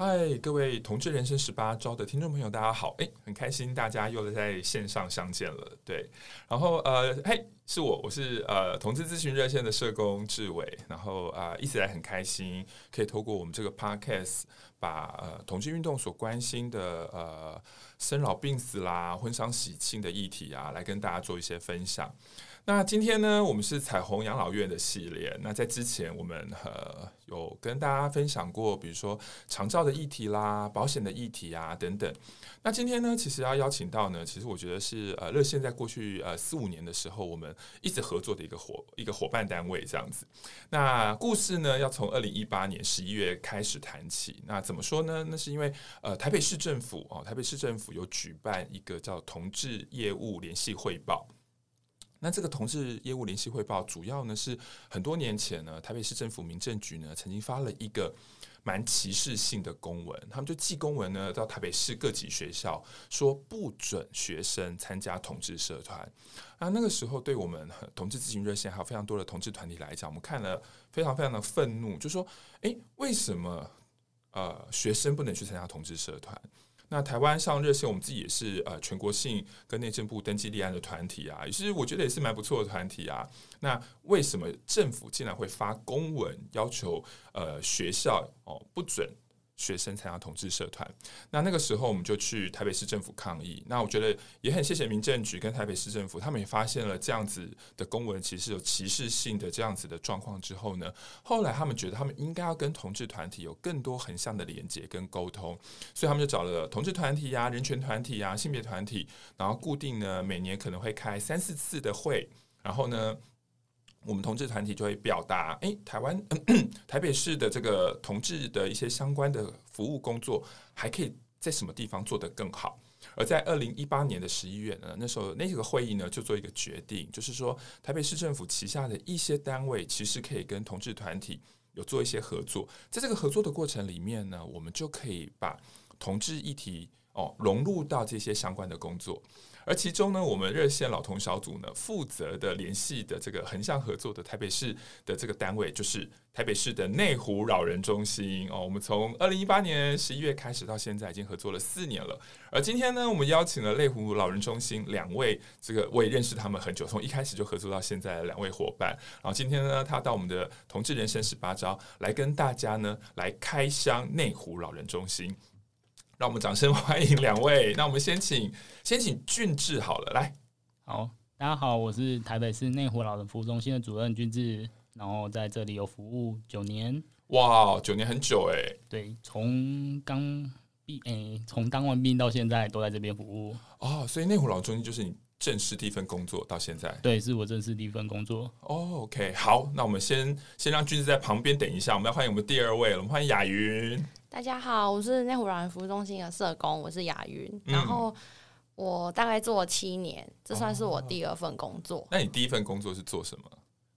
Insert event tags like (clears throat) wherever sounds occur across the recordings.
嗨，各位同志人生十八招的听众朋友，大家好！哎，很开心大家又在线上相见了。对，然后呃，嘿，是我，我是呃同志咨询热线的社工志伟。然后啊、一直来很开心，可以透过我们这个 podcast，把呃同志运动所关心的呃生老病死啦、婚丧喜庆的议题啊，来跟大家做一些分享。那今天呢，我们是彩虹养老院的系列。那在之前，我们呃有跟大家分享过，比如说长照的议题啦、保险的议题啊等等。那今天呢，其实要邀请到呢，其实我觉得是呃热线在过去呃四五年的时候，我们一直合作的一个伙一个伙伴单位这样子。那故事呢，要从二零一八年十一月开始谈起。那怎么说呢？那是因为呃台北市政府哦，台北市政府有举办一个叫同志业务联系汇报。那这个同志业务联系汇报，主要呢是很多年前呢，台北市政府民政局呢曾经发了一个蛮歧视性的公文，他们就寄公文呢到台北市各级学校，说不准学生参加同志社团。啊，那个时候对我们同志咨询热线还有非常多的同志团体来讲，我们看了非常非常的愤怒，就说：哎，为什么呃学生不能去参加同志社团？那台湾上热线，我们自己也是呃全国性跟内政部登记立案的团体啊，也是我觉得也是蛮不错的团体啊。那为什么政府竟然会发公文要求呃学校哦不准？学生参加同志社团，那那个时候我们就去台北市政府抗议。那我觉得也很谢谢民政局跟台北市政府，他们也发现了这样子的公文其实有歧视性的这样子的状况之后呢，后来他们觉得他们应该要跟同志团体有更多横向的连接跟沟通，所以他们就找了同志团体呀、人权团体呀、性别团体，然后固定呢每年可能会开三四次的会，然后呢。我们同志团体就会表达，诶，台湾 (clears throat) 台北市的这个同志的一些相关的服务工作，还可以在什么地方做得更好？而在二零一八年的十一月呢，那时候那个会议呢就做一个决定，就是说台北市政府旗下的一些单位，其实可以跟同志团体有做一些合作，在这个合作的过程里面呢，我们就可以把同志议题哦融入到这些相关的工作。而其中呢，我们热线老同小组呢，负责的联系的这个横向合作的台北市的这个单位，就是台北市的内湖老人中心哦。我们从二零一八年十一月开始到现在，已经合作了四年了。而今天呢，我们邀请了内湖老人中心两位，这个我也认识他们很久，从一开始就合作到现在的两位伙伴。然后今天呢，他到我们的同志人生十八招来跟大家呢来开箱内湖老人中心。让我们掌声 (laughs) 欢迎两位。那我们先请先请俊志好了，来，好，大家好，我是台北市内湖老人服务中心的主任俊志，然后在这里有服务九年，哇，九年很久哎，对，从刚毕，诶，从当完兵到现在都在这边服务，哦，所以内湖老人中心就是你正式第一份工作到现在，对，是我正式第一份工作，哦，OK，好，那我们先先让俊智在旁边等一下，我们要欢迎我们第二位了，我们欢迎雅云。大家好，我是内湖老人服务中心的社工，我是雅云。嗯、然后我大概做了七年，这算是我第二份工作。哦、那你第一份工作是做什么？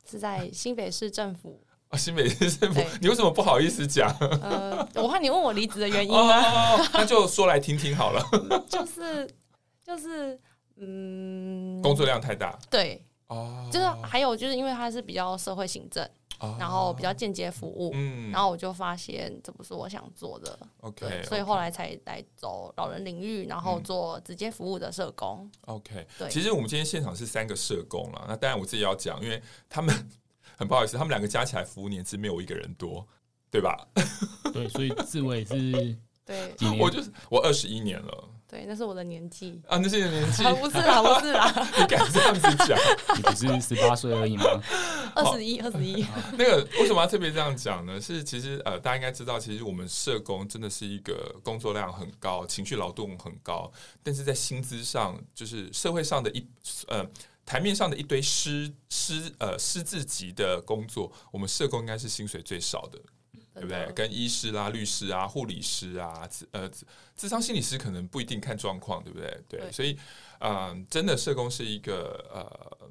是在新北市政府。啊，(laughs) 新北市政府，你为什么不好意思讲？呃，我怕你问我离职的原因那就说来听听好了。(laughs) 就是就是，嗯，工作量太大。对，哦，就是还有就是因为它是比较社会行政。然后比较间接服务，嗯，然后我就发现这不是我想做的，OK，所以后来才来走老人领域，然后做直接服务的社工，OK。对，其实我们今天现场是三个社工了，那当然我自己要讲，因为他们很不好意思，他们两个加起来服务年资没有我一个人多，对吧？(laughs) 对，所以志伟是，对，我就是我二十一年了。对，那是我的年纪啊，那是你的年纪，(laughs) 不是啦，不是啦，(laughs) 你敢这样子讲？(laughs) 你不是十八岁而已吗？二十一，二十一。那个为什么要特别这样讲呢？是其实呃，大家应该知道，其实我们社工真的是一个工作量很高、情绪劳动很高，但是在薪资上，就是社会上的一呃台面上的一堆师师呃师字级的工作，我们社工应该是薪水最少的。对不对？跟医师啦、律师啊、护理师啊、呃、智商心理师可能不一定看状况，对不对？对，对所以，嗯、呃，真的社工是一个呃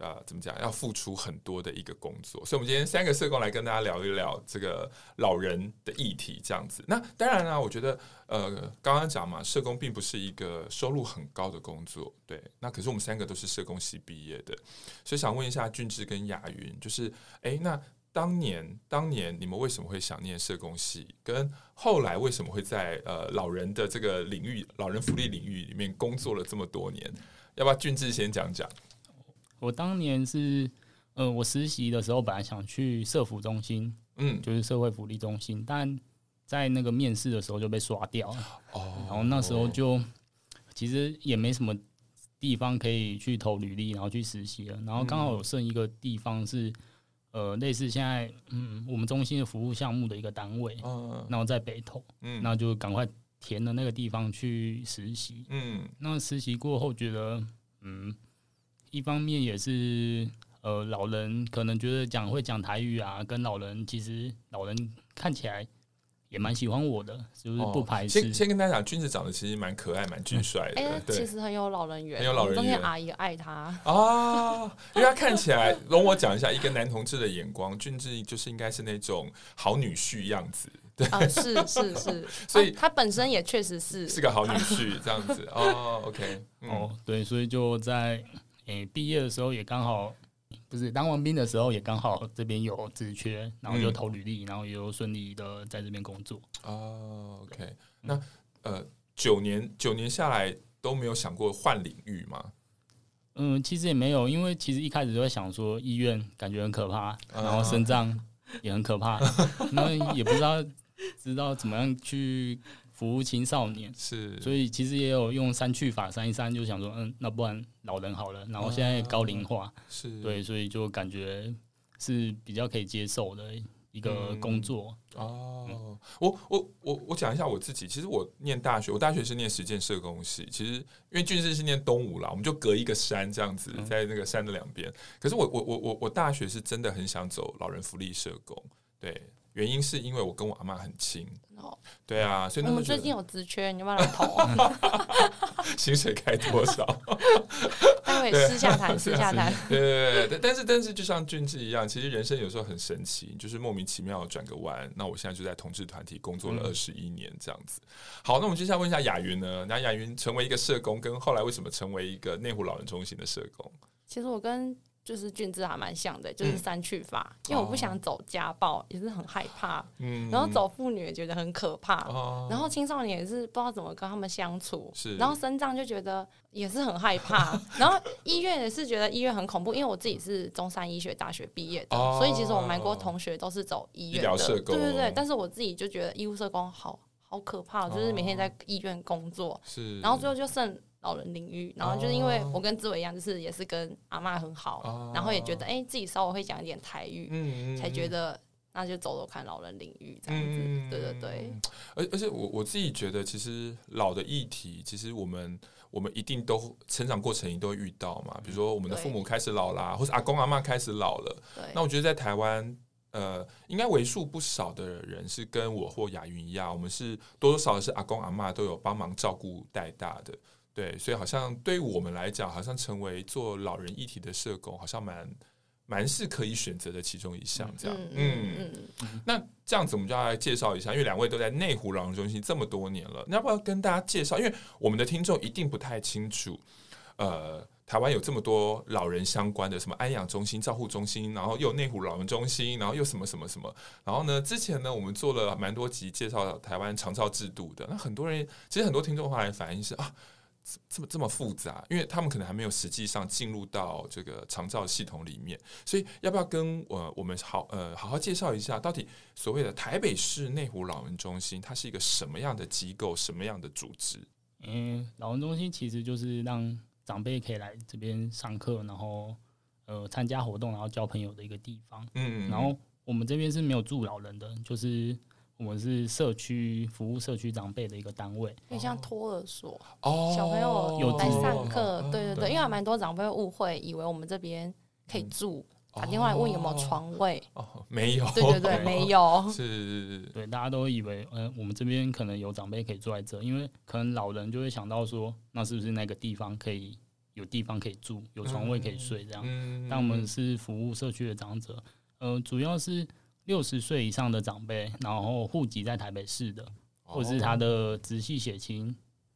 呃，怎么讲？要付出很多的一个工作，所以，我们今天三个社工来跟大家聊一聊这个老人的议题，这样子。那当然呢，我觉得，呃，刚刚讲嘛，社工并不是一个收入很高的工作，对。那可是我们三个都是社工系毕业的，所以想问一下俊志跟雅云，就是，哎，那当年，当年你们为什么会想念社工系？跟后来为什么会在呃老人的这个领域、老人福利领域里面工作了这么多年？要不要俊志先讲讲？我当年是，呃，我实习的时候本来想去社福中心，嗯，就是社会福利中心，但在那个面试的时候就被刷掉了。哦，然后那时候就其实也没什么地方可以去投履历，然后去实习了。然后刚好有剩一个地方是，呃，类似现在嗯我们中心的服务项目的一个单位，嗯，然后在北投，嗯，那就赶快填了那个地方去实习。嗯，那实习过后觉得，嗯。一方面也是，呃，老人可能觉得讲会讲台语啊，跟老人其实老人看起来也蛮喜欢我的，就是不排斥。哦、先先跟大家讲，君子长得其实蛮可爱、蛮俊帅的，哎、其实很有老人缘，很有老人缘。中间阿姨爱他啊，因为他看起来，容我讲一下，一个男同志的眼光，俊志就是应该是那种好女婿样子。对啊，是是是，(laughs) 所以他本身也确实是是个好女婿这样子。哦，OK，、嗯、哦，对，所以就在。诶，毕业的时候也刚好，不是当完兵的时候也刚好这边有职缺，然后就投履历，嗯、然后也有顺利的在这边工作。哦，OK，那呃，九年九年下来都没有想过换领域吗？嗯，其实也没有，因为其实一开始就会想说医院感觉很可怕，然后肾脏也很可怕，那、啊、也不知道知道怎么样去。服务青少年是，所以其实也有用删去法删一删，就想说，嗯，那不然老人好了。然后现在高龄化，是对，所以就感觉是比较可以接受的一个工作。嗯、哦，我我我我讲一下我自己，其实我念大学，我大学是念实践社工系。其实因为俊志是念东吴啦，我们就隔一个山这样子，在那个山的两边。可是我我我我我大学是真的很想走老人福利社工，对。原因是因为我跟我阿妈很亲，对啊，所以我们最近有职缺，你要不要来投？(laughs) 薪水开多少？(laughs) 待会私下谈，私下谈。对对对，但是但是就像俊志一样，其实人生有时候很神奇，就是莫名其妙转个弯。那我现在就在同志团体工作了二十一年，这样子。好，那我们接下来问一下雅云呢？那雅云成为一个社工，跟后来为什么成为一个内湖老人中心的社工？其实我跟。就是俊志还蛮像的，就是三去法，嗯、因为我不想走家暴，哦、也是很害怕。嗯，然后走妇女也觉得很可怕。哦，然后青少年也是不知道怎么跟他们相处。是，然后身障就觉得也是很害怕。(laughs) 然后医院也是觉得医院很恐怖，因为我自己是中山医学大学毕业的，哦、所以其实我蛮多同学都是走医院的。社工。对对对，但是我自己就觉得医务社工好好可怕，就是每天在医院工作。是，然后最后就剩。老人领域，然后就是因为我跟志伟一样，就是也是跟阿嬷很好，哦、然后也觉得哎、欸、自己稍微会讲一点台语，嗯、才觉得那就走走看老人领域这样子，嗯、对对对。而而且我我自己觉得，其实老的议题，其实我们我们一定都成长过程一定都会遇到嘛，比如说我们的父母开始老啦，或者阿公阿嬷开始老了。那我觉得在台湾，呃，应该为数不少的人是跟我或雅云一样，我们是多多少少是阿公阿嬷都有帮忙照顾带大的。对，所以好像对于我们来讲，好像成为做老人议题的社工，好像蛮蛮是可以选择的其中一项。这样，嗯，嗯嗯，那这样子我们就要来介绍一下，因为两位都在内湖老人中心这么多年了，那要不要跟大家介绍？因为我们的听众一定不太清楚，呃，台湾有这么多老人相关的，什么安养中心、照护中心，然后又内湖老人中心，然后又什么什么什么，然后呢，之前呢，我们做了蛮多集介绍台湾长照制度的，那很多人其实很多听众的话来反映是啊。这么这么复杂，因为他们可能还没有实际上进入到这个长照系统里面，所以要不要跟我我们好呃好好介绍一下，到底所谓的台北市内湖老人中心，它是一个什么样的机构，什么样的组织？嗯，老人中心其实就是让长辈可以来这边上课，然后呃参加活动，然后交朋友的一个地方。嗯，然后我们这边是没有住老人的，就是。我们是社区服务社区长辈的一个单位，有点像托儿所哦，小朋友有来上课，哦、对对对，对。因为还蛮多长辈误会，以为我们这边可以住，嗯、打电话来问有没有床位，哦，没有，对对对，没有，是，(laughs) 对，大家都以为，嗯、呃，我们这边可能有长辈可以住在这，因为可能老人就会想到说，那是不是那个地方可以有地方可以住，有床位可以睡这样。但我们是服务社区的长者，呃，主要是六十岁以上的长辈，然后户籍在台北市的，或者是他的直系血亲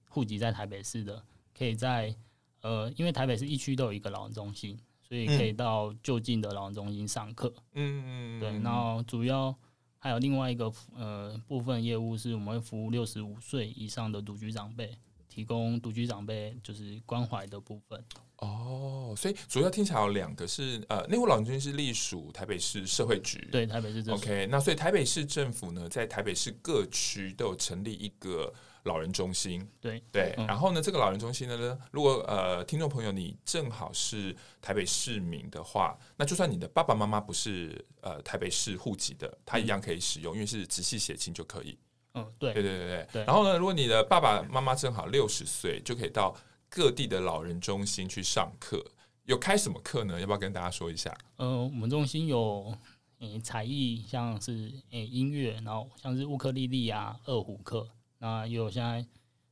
户籍在台北市的，可以在呃，因为台北市一区都有一个老人中心，所以可以到就近的老人中心上课。嗯，对，然后主要。还有另外一个呃部分业务是我们会服务六十五岁以上的独居长辈，提供独居长辈就是关怀的部分。哦，所以主要听起来有两个是呃内湖老人中心是隶属台北市社会局，对，台北市政府。OK，那所以台北市政府呢，在台北市各区都有成立一个。老人中心，对对，然后呢，这个老人中心呢，如果呃，听众朋友你正好是台北市民的话，那就算你的爸爸妈妈不是呃台北市户籍的，他一样可以使用，因为是直系血亲就可以。嗯，对对对对对。然后呢，如果你的爸爸妈妈正好六十岁，就可以到各地的老人中心去上课。有开什么课呢？要不要跟大家说一下？呃，我们中心有诶才艺，像是诶音乐，然后像是乌克丽丽啊、二胡课。啊，有现在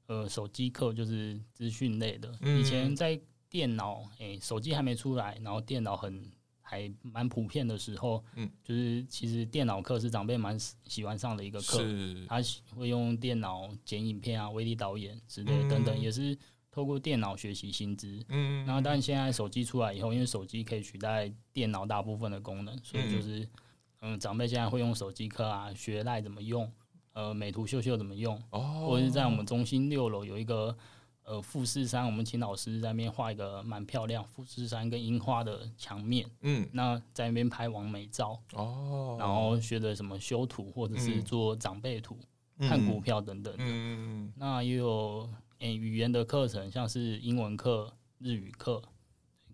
呃手机课就是资讯类的。以前在电脑诶手机还没出来，然后电脑很还蛮普遍的时候，嗯，就是其实电脑课是长辈蛮喜欢上的一个课。他会用电脑剪影片啊、微力导演之类等等，也是透过电脑学习新知。嗯，然后但现在手机出来以后，因为手机可以取代电脑大部分的功能，所以就是嗯长辈现在会用手机课啊，学赖怎么用。呃，美图秀秀怎么用？哦，或者是在我们中心六楼有一个呃富士山，我们请老师在那边画一个蛮漂亮富士山跟樱花的墙面。嗯，那在那边拍完美照。哦，然后学的什么修图，或者是做长辈图、嗯、看股票等等的。嗯，那也有诶、欸、语言的课程，像是英文课、日语课，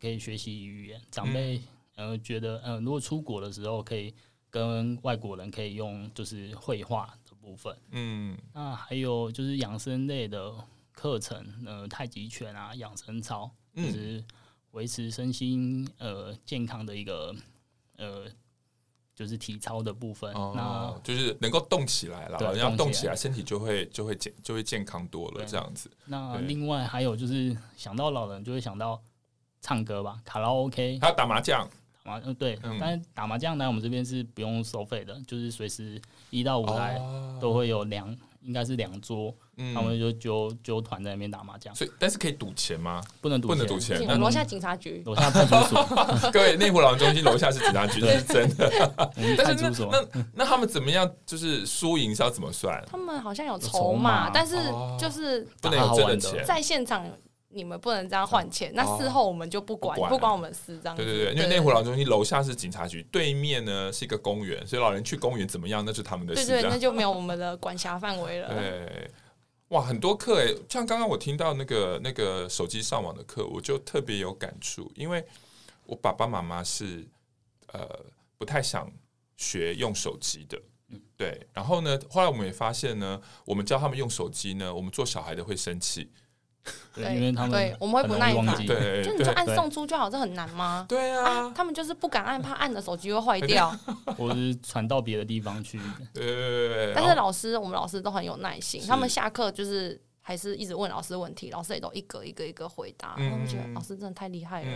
可以学习语言。长辈呃觉得呃如果出国的时候可以跟外国人可以用就是绘画的。部分，嗯，那还有就是养生类的课程，呃，太极拳啊，养生操，就是维持身心呃健康的一个呃，就是体操的部分。哦、那就是能够动起来了，然后动起来，身体就会就会健就会健康多了，这样子。那另外还有就是想到老人就会想到唱歌吧，卡拉 OK，还有打麻将。麻，嗯，对，但是打麻将来我们这边是不用收费的，就是随时一到五来都会有两，应该是两桌，他们就揪揪团在那边打麻将。所以，但是可以赌钱吗？不能赌，不能赌钱。楼下警察局，楼下派出所。(laughs) 各位，内湖老人中心楼下是警察局，这是真的。派出所。那那他们怎么样？就是输赢是要怎么算？他们好像有筹码，但是就是不能有真的钱，在现场。你们不能这样换钱，那事后我们就不管，不管我们事这样。对对对，因为内湖老人中心楼下是警察局，对面呢是一个公园，所以老人去公园怎么样，那是他们的事。对对，那就没有我们的管辖范围了。(laughs) 对，哇，很多课诶，像刚刚我听到那个那个手机上网的课，我就特别有感触，因为我爸爸妈妈是呃不太想学用手机的，嗯，对。然后呢，后来我们也发现呢，我们教他们用手机呢，我们做小孩的会生气。(laughs) 对，因为他们对我们会不耐烦，对，就你就按送出就好，这很难吗？对啊，他们就是不敢按，怕按的手机会坏掉，(laughs) 或是传到别的地方去。对对对。但是老师，我们老师都很有耐心，他们下课就是还是一直问老师问题，老师也都一个一个一个回答。他们觉得老师真的太厉害了，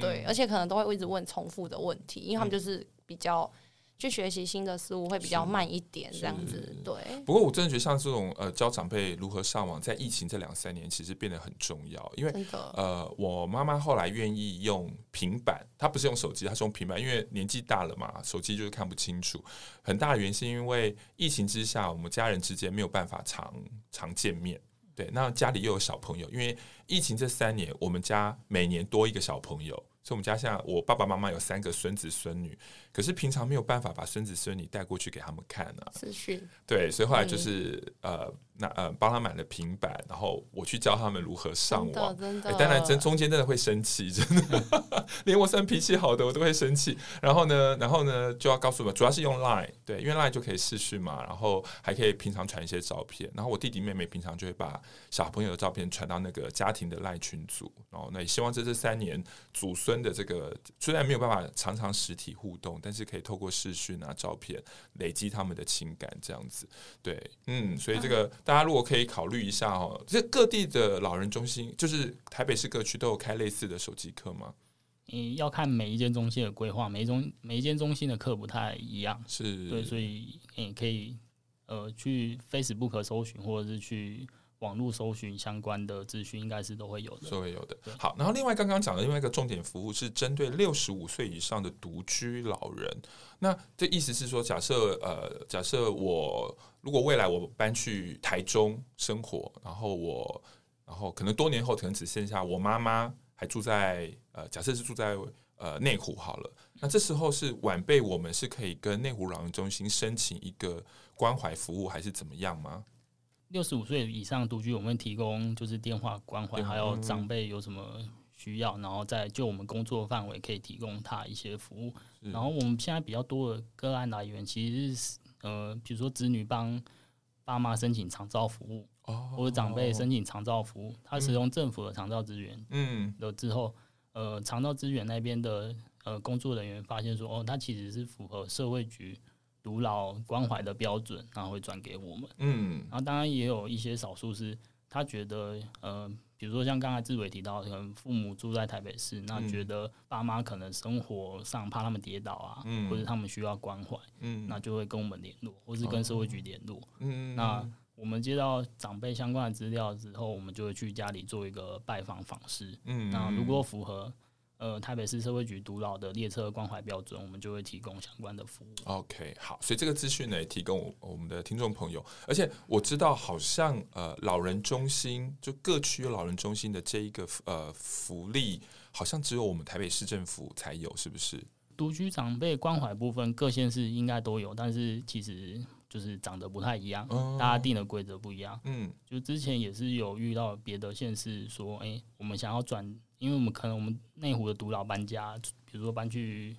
对，而且可能都会一直问重复的问题，因为他们就是比较。去学习新的事物会比较慢一点，这样子对。不过我真的觉得像这种呃教长辈如何上网，在疫情这两三年其实变得很重要，因为呃我妈妈后来愿意用平板，她不是用手机，她是用平板，因为年纪大了嘛，手机就是看不清楚。很大的原因是因为疫情之下，我们家人之间没有办法常常见面，对，那家里又有小朋友，因为疫情这三年，我们家每年多一个小朋友。所以我们家现在，我爸爸妈妈有三个孙子孙女，可是平常没有办法把孙子孙女带过去给他们看、啊。资讯对，所以后来就是、嗯、呃。那呃，帮他买了平板，然后我去教他们如何上网。真的，当然真中间真的会生气，真的，(laughs) 连我算脾气好的我都会生气。然后呢，然后呢就要告诉我，主要是用 Line，对，因为 Line 就可以视讯嘛，然后还可以平常传一些照片。然后我弟弟妹妹平常就会把小朋友的照片传到那个家庭的 Line 群组。然后那也希望这这三年祖孙的这个虽然没有办法常常实体互动，但是可以透过视讯啊照片累积他们的情感这样子。对，嗯，所以这个。大家如果可以考虑一下哦，这各地的老人中心，就是台北市各区都有开类似的手机课吗？嗯，要看每一间中心的规划，每一中每一间中心的课不太一样，是对，所以你可以呃去 Facebook 搜寻，或者是去。网络搜寻相关的资讯，应该是都会有的，都会有的。好，然后另外刚刚讲的另外一个重点服务是针对六十五岁以上的独居老人。那这意思是说，假设呃，假设我如果未来我搬去台中生活，然后我然后可能多年后可能只剩下我妈妈还住在呃，假设是住在呃内湖好了。那这时候是晚辈，我们是可以跟内湖老人中心申请一个关怀服务，还是怎么样吗？六十五岁以上独居，我们提供就是电话关怀，还有长辈有什么需要，然后再就我们工作范围可以提供他一些服务。然后我们现在比较多的个案来源，其实是呃，比如说子女帮爸妈申请长照服务，或者长辈申请长照服务，他使用政府的长照资源，嗯，了之后，呃，长照资源那边的呃工作人员发现说，哦，他其实是符合社会局。独老关怀的标准，然后会转给我们。嗯，然后当然也有一些少数是，他觉得呃，比如说像刚才志伟提到，可能父母住在台北市，那觉得爸妈可能生活上怕他们跌倒啊，嗯、或者他们需要关怀，嗯，那就会跟我们联络，或是跟社会局联络。嗯，那我们接到长辈相关的资料之后，我们就会去家里做一个拜访访视。嗯，那如果符合。呃，台北市社会局独老的列车关怀标准，我们就会提供相关的服务。OK，好，所以这个资讯呢，也提供我我们的听众朋友。而且我知道，好像呃，老人中心就各区老人中心的这一个呃福利，好像只有我们台北市政府才有，是不是？独居长辈关怀部分，各县市应该都有，但是其实就是长得不太一样，嗯、大家定的规则不一样。嗯，就之前也是有遇到别的县市说，哎、欸，我们想要转。因为我们可能我们内湖的独老搬家，比如说搬去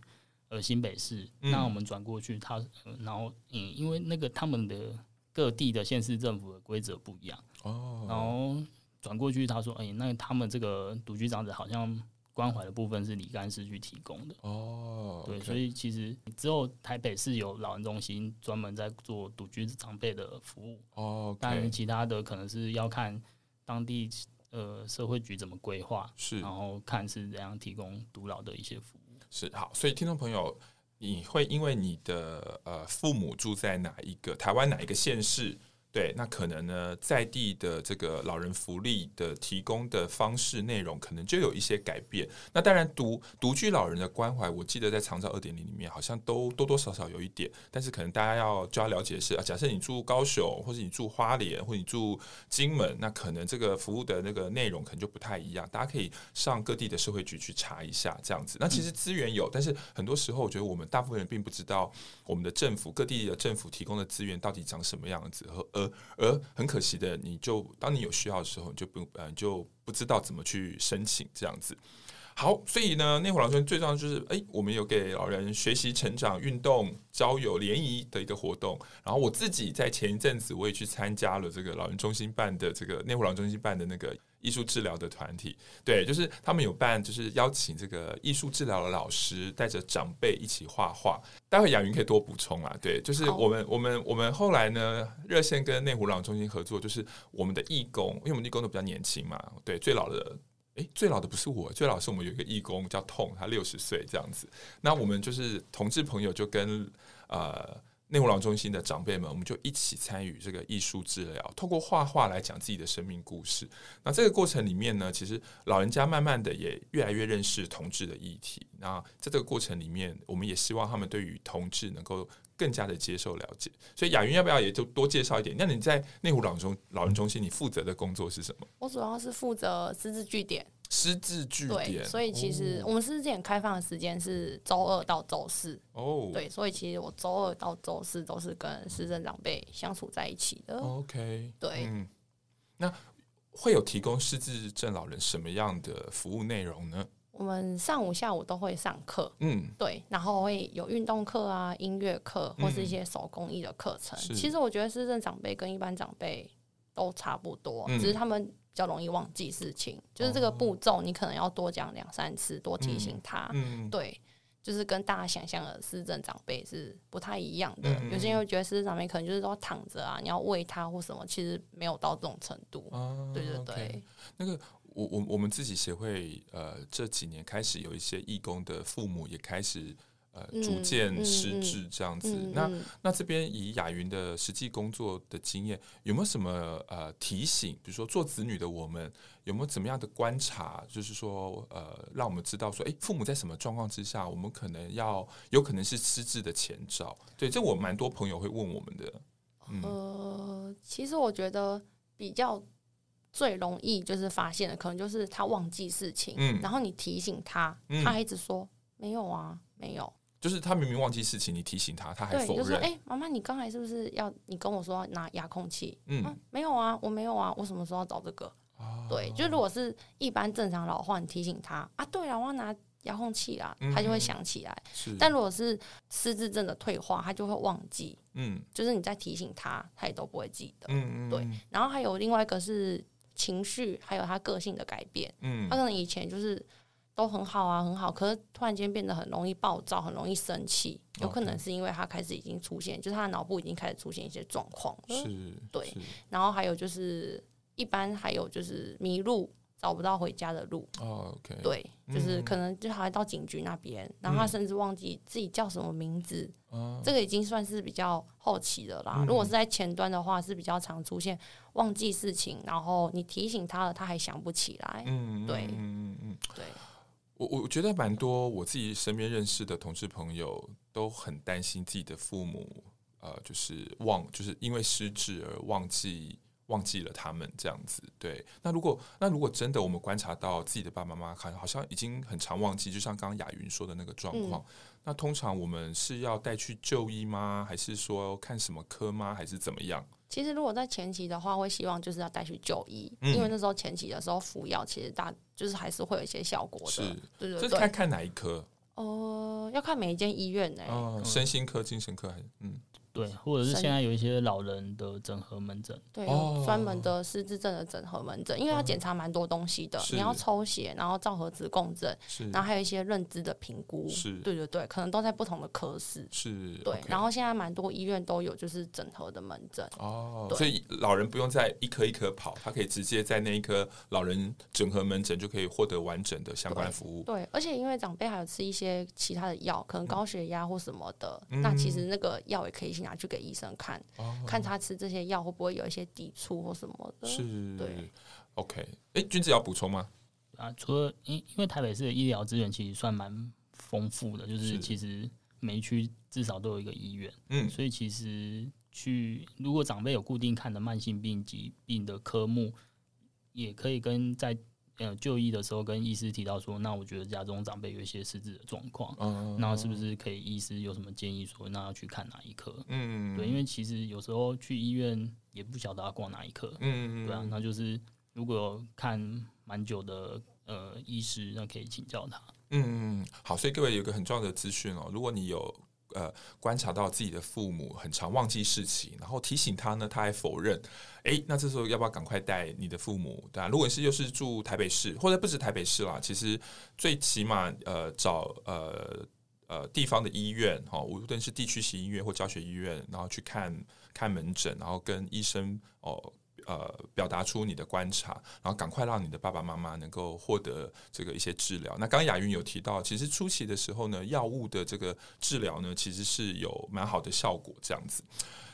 呃新北市，嗯、那我们转过去，他、呃、然后嗯，因为那个他们的各地的县市政府的规则不一样哦，然后转过去，他说哎，那他们这个独居长者好像关怀的部分是李干事去提供的哦，对所以其实只有台北市有老人中心专门在做独居长辈的服务哦但其他的可能是要看当地。呃，社会局怎么规划？是，然后看是怎样提供独老的一些服务。是好，所以听众朋友，你会因为你的呃父母住在哪一个台湾哪一个县市？对，那可能呢，在地的这个老人福利的提供的方式内容，可能就有一些改变。那当然独，独居老人的关怀，我记得在长照二点零里面，好像都多多少少有一点。但是可能大家要就要了解的是啊，假设你住高雄，或者你住花莲，或者你住金门，那可能这个服务的那个内容可能就不太一样。大家可以上各地的社会局去查一下，这样子。那其实资源有，但是很多时候，我觉得我们大部分人并不知道我们的政府各地的政府提供的资源到底长什么样子和。而很可惜的，你就当你有需要的时候，你就不呃就不知道怎么去申请这样子。好，所以呢，内湖老人最重要的就是，哎，我们有给老人学习、成长、运动、交友、联谊的一个活动。然后我自己在前一阵子，我也去参加了这个老人中心办的这个内湖老人中心办的那个艺术治疗的团体。对，就是他们有办，就是邀请这个艺术治疗的老师带着长辈一起画画。待会雅云可以多补充啊。对，就是我们我们我们后来呢，热线跟内湖老人中心合作，就是我们的义工，因为我们义工都比较年轻嘛。对，最老的。诶，最老的不是我，最老是我们有一个义工叫痛，他六十岁这样子。那我们就是同志朋友，就跟呃内湖老中心的长辈们，我们就一起参与这个艺术治疗，透过画画来讲自己的生命故事。那这个过程里面呢，其实老人家慢慢的也越来越认识同志的议题。那在这个过程里面，我们也希望他们对于同志能够。更加的接受了解，所以雅云要不要也就多介绍一点？那你在内湖老人中老人中心，你负责的工作是什么？我主要是负责失智据点。失智据点，对，所以其实我们失智据点开放的时间是周二到周四。哦，对，所以其实我周二到周四都是跟失智长辈相处在一起的。OK，对，嗯，那会有提供失智症老人什么样的服务内容呢？我们上午、下午都会上课，嗯，对，然后会有运动课啊、音乐课，或是一些手工艺的课程。嗯、其实我觉得市政长辈跟一般长辈都差不多，嗯、只是他们比较容易忘记事情，就是这个步骤你可能要多讲两三次，多提醒他。嗯，对。就是跟大家想象的市政长辈是不太一样的。嗯、有些人会觉得市政长辈可能就是说躺着啊，你要喂他或什么，其实没有到这种程度。啊、对对对。Okay. 那个，我我我们自己协会呃这几年开始有一些义工的父母也开始。呃，逐渐失智这样子。嗯嗯、那那这边以雅云的实际工作的经验，有没有什么呃提醒？比如说做子女的我们有没有怎么样的观察？就是说呃，让我们知道说，哎，父母在什么状况之下，我们可能要有可能是失智的前兆。对，这我蛮多朋友会问我们的。嗯、呃，其实我觉得比较最容易就是发现的，可能就是他忘记事情，嗯、然后你提醒他，他还一直说、嗯、没有啊，没有。就是他明明忘记事情，你提醒他，他还否认。对，就说：“哎、欸，妈妈，你刚才是不是要你跟我说要拿遥控器？”嗯、啊，没有啊，我没有啊，我什么时候要找这个？哦、对，就如果是一般正常老话，你提醒他啊，对啊，我要拿遥控器啊，他就会想起来。但如果是失智症的退化，他就会忘记。嗯，就是你在提醒他，他也都不会记得。嗯嗯，对。然后还有另外一个是情绪，还有他个性的改变。嗯，他可能以前就是。都很好啊，很好。可是突然间变得很容易暴躁，很容易生气，有可能是因为他开始已经出现，就是他的脑部已经开始出现一些状况。是，对。然后还有就是，一般还有就是迷路，找不到回家的路。对，就是可能就还到警局那边，嗯、然后他甚至忘记自己叫什么名字。嗯、这个已经算是比较后期的啦。嗯、如果是在前端的话，是比较常出现忘记事情，然后你提醒他了，他还想不起来。嗯，对，嗯嗯嗯，对。我我觉得蛮多，我自己身边认识的同事朋友都很担心自己的父母，呃，就是忘，就是因为失智而忘记忘记了他们这样子。对，那如果那如果真的我们观察到自己的爸爸妈妈，看好像已经很常忘记，就像刚刚雅云说的那个状况，嗯、那通常我们是要带去就医吗？还是说看什么科吗？还是怎么样？其实，如果在前期的话，会希望就是要带去就医，嗯、因为那时候前期的时候服药，其实大就是还是会有一些效果的。是，对对对。这看看哪一科？哦、呃，要看每一间医院呢、欸。哦，身心科、精神科还是嗯。对，或者是现在有一些老人的整合门诊，对，有专门的失智症的整合门诊，因为要检查蛮多东西的，你要抽血，然后照核磁共振，然后还有一些认知的评估，是，对对对，可能都在不同的科室，是，对，然后现在蛮多医院都有就是整合的门诊，哦，所以老人不用再一颗一颗跑，他可以直接在那一颗老人整合门诊就可以获得完整的相关服务，对，而且因为长辈还有吃一些其他的药，可能高血压或什么的，那其实那个药也可以拿去给医生看，哦、看他吃这些药会不会有一些抵触或什么的。是，对，OK。哎，君子要补充吗？啊，除了因因为台北市的医疗资源其实算蛮丰富的，就是其实每一区至少都有一个医院，嗯，所以其实去如果长辈有固定看的慢性病疾病的科目，也可以跟在。呃，就医的时候跟医师提到说，那我觉得家中长辈有一些失智的状况，嗯，那是不是可以医师有什么建议说，那要去看哪一科？嗯，对，因为其实有时候去医院也不晓得要挂哪一科，嗯，对啊，那就是如果看蛮久的呃医师，那可以请教他。嗯，好，所以各位有一个很重要的资讯哦，如果你有。呃，观察到自己的父母很常忘记事情，然后提醒他呢，他还否认。诶，那这时候要不要赶快带你的父母？对啊，如果你是又是住台北市，或者不止台北市啦，其实最起码呃找呃呃地方的医院哈，无论是地区型医院或教学医院，然后去看看门诊，然后跟医生哦。呃，表达出你的观察，然后赶快让你的爸爸妈妈能够获得这个一些治疗。那刚刚雅云有提到，其实初期的时候呢，药物的这个治疗呢，其实是有蛮好的效果。这样子，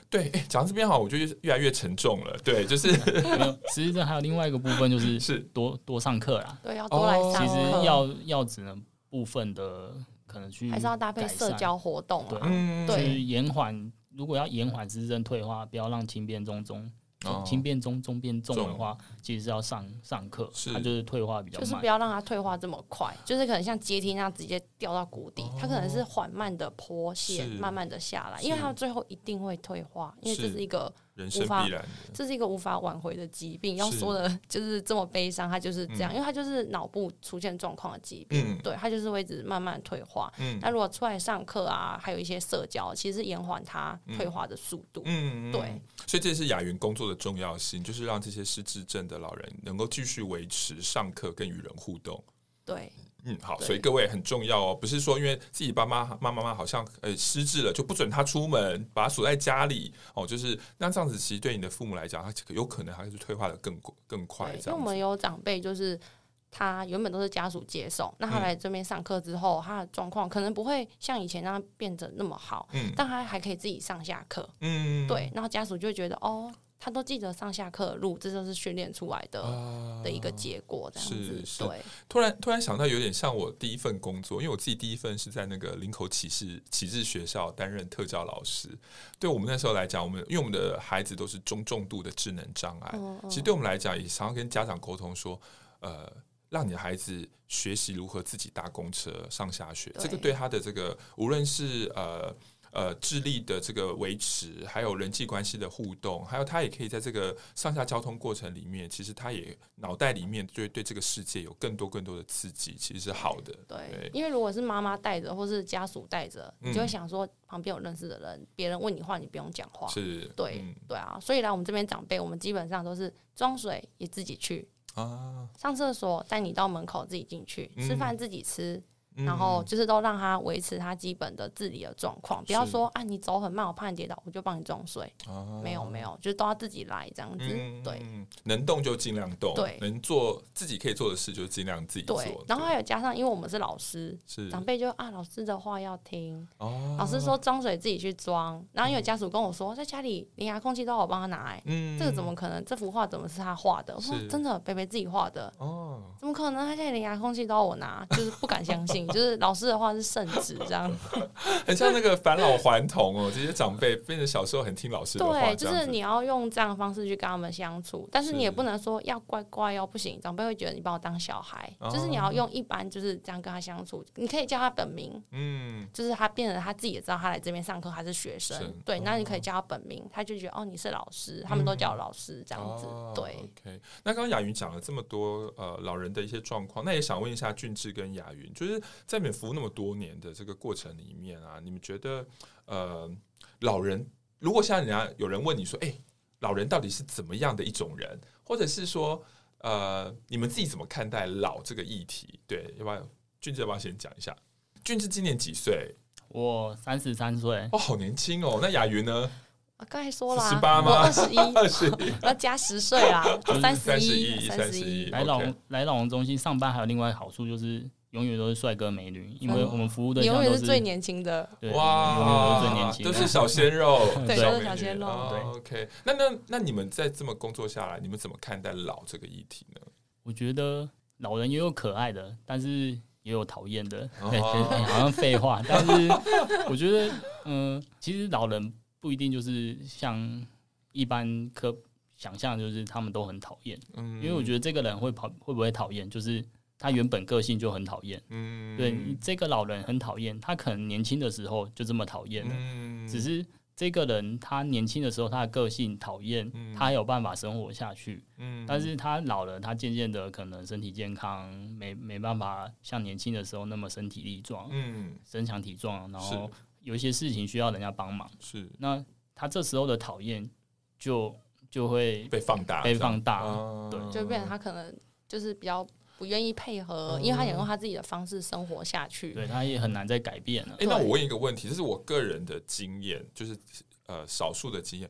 对，讲到这边好，我觉得越来越沉重了。对，就是，(laughs) 实际上还有另外一个部分，就是是多多上课啦。对，要多来上课。其实药药只能部分的可能去，还是要搭配社交活动啊。对，就是延缓，如果要延缓失智症退化，不要让轻变中中。轻变中，中变重的话，其实是要上上课，它就是退化比较慢，就是不要让它退化这么快，就是可能像阶梯那样直接掉到谷底，它可能是缓慢的坡线，慢慢的下来，因为它最后一定会退化，因为这是一个。人生必然，这是一个无法挽回的疾病。要说的 (laughs) 就是这么悲伤，它就是这样，因为它就是脑部出现状况的疾病。对，它就是会一直慢慢退化。那如果出来上课啊，还有一些社交，其实是延缓它退化的速度。嗯，对。所以这是雅云工作的重要性，就是让这些失智症的老人能够继续维持上课跟与人互动。对，嗯，好，所以各位很重要哦，不是说因为自己爸妈妈妈妈好像呃失智了就不准他出门，把他锁在家里哦，就是那这样子，其实对你的父母来讲，他有可能还是退化的更更快。因为我们有长辈，就是他原本都是家属接送，那他来这边上课之后，嗯、他的状况可能不会像以前那样变得那么好，嗯，但他还可以自己上下课，嗯，对，然后家属就会觉得哦。他都记得上下课的路，这就是训练出来的、啊、的一个结果，这样子。是是对，突然突然想到，有点像我第一份工作，因为我自己第一份是在那个林口启智启智学校担任特教老师。对我们那时候来讲，我们因为我们的孩子都是中重度的智能障碍，其实对我们来讲，也常常跟家长沟通说，呃，让你的孩子学习如何自己搭公车上下学，对这个对他的这个无论是呃。呃，智力的这个维持，还有人际关系的互动，还有他也可以在这个上下交通过程里面，其实他也脑袋里面对对这个世界有更多更多的刺激，其实是好的。对，对，因为如果是妈妈带着，或是家属带着，你就会想说旁边有认识的人，别、嗯、人问你话，你不用讲话。是，对，嗯、对啊。所以来我们这边长辈，我们基本上都是装水也自己去啊，上厕所带你到门口自己进去，嗯、吃饭自己吃。然后就是都让他维持他基本的自理的状况，不要说啊，你走很慢，我怕你跌倒，我就帮你装水。没有没有，就是都要自己来这样子。对，能动就尽量动，对，能做自己可以做的事就尽量自己做。然后还有加上，因为我们是老师，长辈就啊，老师的话要听。老师说装水自己去装，然后因为家属跟我说，在家里连遥控器都要我帮他拿，嗯，这个怎么可能？这幅画怎么是他画的？我说真的，贝贝自己画的。哦，怎么可能？他现在连遥控器都要我拿，就是不敢相信。就是老师的话是圣旨，这样 (laughs) 很像那个返老还童哦。这些长辈变成小时候很听老师的话，对，就是你要用这样的方式去跟他们相处，但是你也不能说要乖乖哦，不行，长辈会觉得你把我当小孩。就是你要用一般就是这样跟他相处，你可以叫他本名，嗯，就是他变成他自己也知道他来这边上课还是学生，对，那你可以叫他本名，他就觉得哦你是老师，他们都叫老师这样子，对。OK，那刚刚雅云讲了这么多呃老人的一些状况，那也想问一下俊志跟雅云，就是在你们服务那么多年的这个过程里面啊，你们觉得呃，老人如果现在人家有人问你说，哎、欸，老人到底是怎么样的一种人，或者是说，呃，你们自己怎么看待老这个议题？对，要不要俊志要不要先讲一下？俊志今年几岁？我三十三岁。哦，好年轻哦。那雅云呢？我刚才说了十八吗？二十一，(laughs) 二十一，要加十岁啊，三十一，三十一。来老来老人中心上班还有另外一个好处就是。永远都是帅哥美女，因为我们服务的永远是最年轻的，哇，永远都是最年轻，都是小鲜肉，(laughs) 对，都是小鲜肉。对，OK。那那那你们在这么工作下来，你们怎么看待老这个议题呢？我觉得老人也有可爱的，但是也有讨厌的，(laughs) 好像废话。但是我觉得，(laughs) 嗯，其实老人不一定就是像一般可想象，就是他们都很讨厌。嗯，因为我觉得这个人会跑会不会讨厌，就是。他原本个性就很讨厌，嗯，对，这个老人很讨厌，他可能年轻的时候就这么讨厌了，嗯，只是这个人他年轻的时候他的个性讨厌，嗯，他还有办法生活下去，嗯，但是他老了，他渐渐的可能身体健康没没办法像年轻的时候那么身体力壮，嗯，身强体壮，然后有一些事情需要人家帮忙，是，那他这时候的讨厌就就会被放大，被放大，对，就变成他可能就是比较。不愿意配合，因为他想用他自己的方式生活下去，对，他也很难再改变了。哎、欸，那我问一个问题，这是我个人的经验，就是呃少数的经验。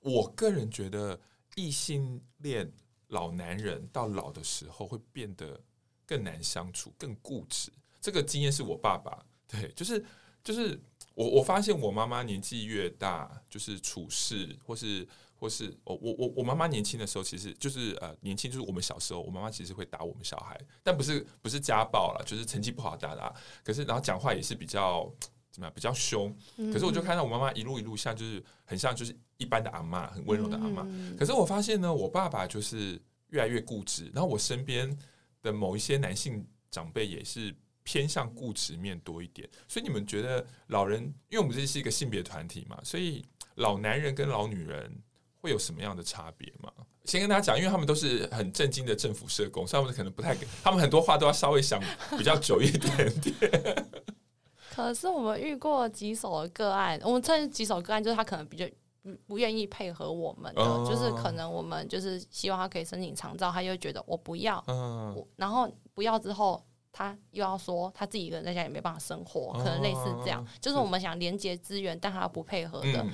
我个人觉得异性恋老男人到老的时候会变得更难相处，更固执。这个经验是我爸爸，对，(laughs) 就是就是我我发现我妈妈年纪越大，就是处事或是。或是我我我我妈妈年轻的时候，其实就是呃年轻，就是我们小时候，我妈妈其实会打我们小孩，但不是不是家暴啦，就是成绩不好打打。可是然后讲话也是比较怎么样，比较凶。可是我就看到我妈妈一路一路像就是很像就是一般的阿妈，很温柔的阿妈。可是我发现呢，我爸爸就是越来越固执，然后我身边的某一些男性长辈也是偏向固执面多一点。所以你们觉得老人，因为我们这是一个性别团体嘛，所以老男人跟老女人。会有什么样的差别吗？先跟大家讲，因为他们都是很正经的政府社工，所以他们可能不太给，他们很多话都要稍微想比较久一点点。(laughs) 可是我们遇过几首个案，我们这几首个案就是他可能比较不不愿意配合我们的，哦、就是可能我们就是希望他可以申请长照，他又觉得我不要，嗯，然后不要之后他又要说他自己一个人在家也没办法生活，可能类似这样，就是我们想连接资源，但他不配合的。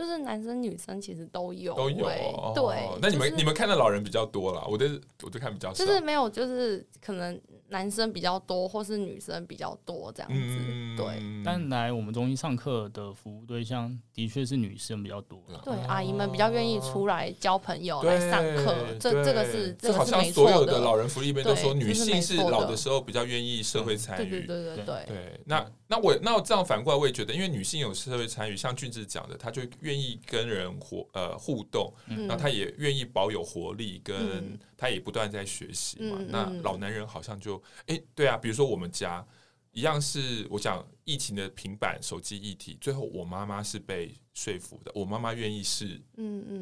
就是男生女生其实都有，都有。对，那你们你们看的老人比较多啦，我的我就看比较少。就是没有，就是可能。男生比较多，或是女生比较多这样子，嗯、对。但来我们中心上课的服务对象的确是女生比较多。对，阿姨们比较愿意出来交朋友、来上课，这这个是这。好像所有的老人福利里面都说，女性是老的时候比较愿意社会参与。对对对对对。对，那那我那我这样反过来，我也觉得，因为女性有社会参与，像俊志讲的，她就愿意跟人活呃互动，然后她也愿意保有活力，跟她也不断在学习嘛。那老男人好像就哎、欸，对啊，比如说我们家一样是我讲疫情的平板手机一体，最后我妈妈是被说服的，我妈妈愿意试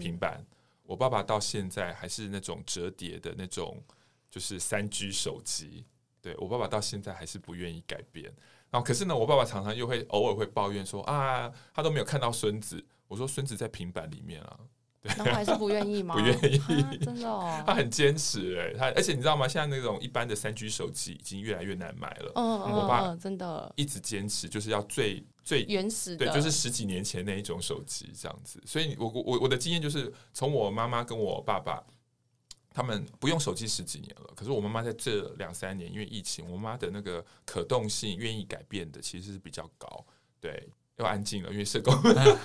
平板，我爸爸到现在还是那种折叠的那种，就是三 G 手机，对，我爸爸到现在还是不愿意改变。然后可是呢，我爸爸常常又会偶尔会抱怨说啊，他都没有看到孙子。我说孙子在平板里面啊。对，然后还是不愿意吗？(laughs) 不愿意，真的哦。(laughs) 他很坚持哎，他而且你知道吗？现在那种一般的三 G 手机已经越来越难买了。嗯嗯，我爸真的一直坚持，就是要最最原始的，对，就是十几年前那一种手机这样子。所以我我我的经验就是，从我妈妈跟我爸爸他们不用手机十几年了，可是我妈妈在这两三年因为疫情，我妈的那个可动性、愿意改变的其实是比较高，对。又安静了，因为社工。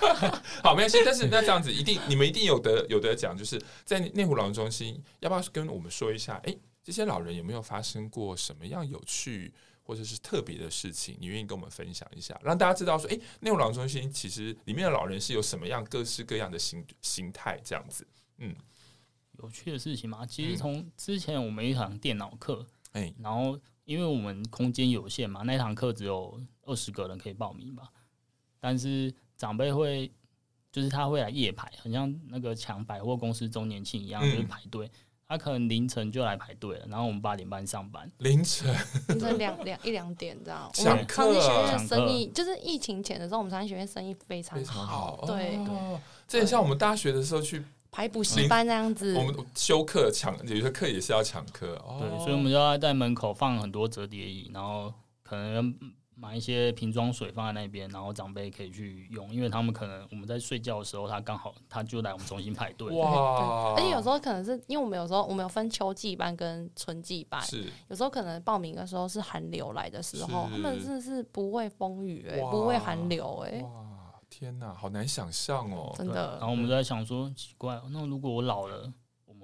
(laughs) 好，没关系。但是那这样子，一定你们一定有得有得讲，就是在内湖老人中心，要不要跟我们说一下？哎、欸，这些老人有没有发生过什么样有趣或者是特别的事情？你愿意跟我们分享一下，让大家知道说，哎、欸，内湖老人中心其实里面的老人是有什么样各式各样的形形态这样子。嗯，有趣的事情吗？其实从之前我们一堂电脑课，哎，然后因为我们空间有限嘛，那堂课只有二十个人可以报名吧。但是长辈会，就是他会来夜排，很像那个抢百货公司周年庆一样，就是排队。他可能凌晨就来排队了，然后我们八点半上班。凌晨，凌晨两 (laughs) 两一两点这样。我们长庚学院生意就是疫情前的时候，我们长庚学院生意非常好。非常好。对，这也像我们大学的时候去排补习班那样子。我们修课抢，有些课也是要抢课。对，所以我们就要在门口放很多折叠椅，然后可能。买一些瓶装水放在那边，然后长辈可以去用，因为他们可能我们在睡觉的时候，他刚好他就来我们中心排队。哇！而且有时候可能是因为我们有时候我们有分秋季班跟春季班，是有时候可能报名的时候是寒流来的时候，他们真的是不畏风雨哎、欸，不畏寒流哎、欸。哇！天哪，好难想象哦，真的。然后我们就在想说，奇怪，那如果我老了，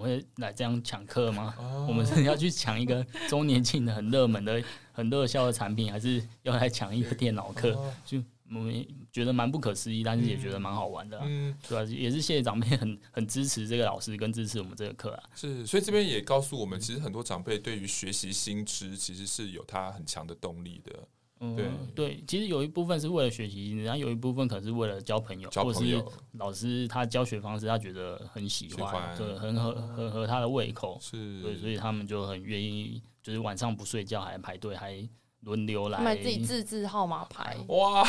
我们会来这样抢课吗？哦、我们是要去抢一个周年庆的很热门的。很热销的产品，还是要来抢一个电脑课，就我们觉得蛮不可思议，但是也觉得蛮好玩的，嗯，对吧？也是谢谢长辈很 (laughs) 很支持这个老师，跟支持我们这个课啊。是，所以这边也告诉我们，其实很多长辈对于学习新知，其实是有他很强的动力的。嗯，对，其实有一部分是为了学习，然后有一部分可能是为了交朋友，交朋友，或是老师他教学方式他觉得很喜欢，喜欢。对，很合很合他的胃口，是，对，所以他们就很愿意。就是晚上不睡觉还排队，还轮流来买自己自制号码牌哇，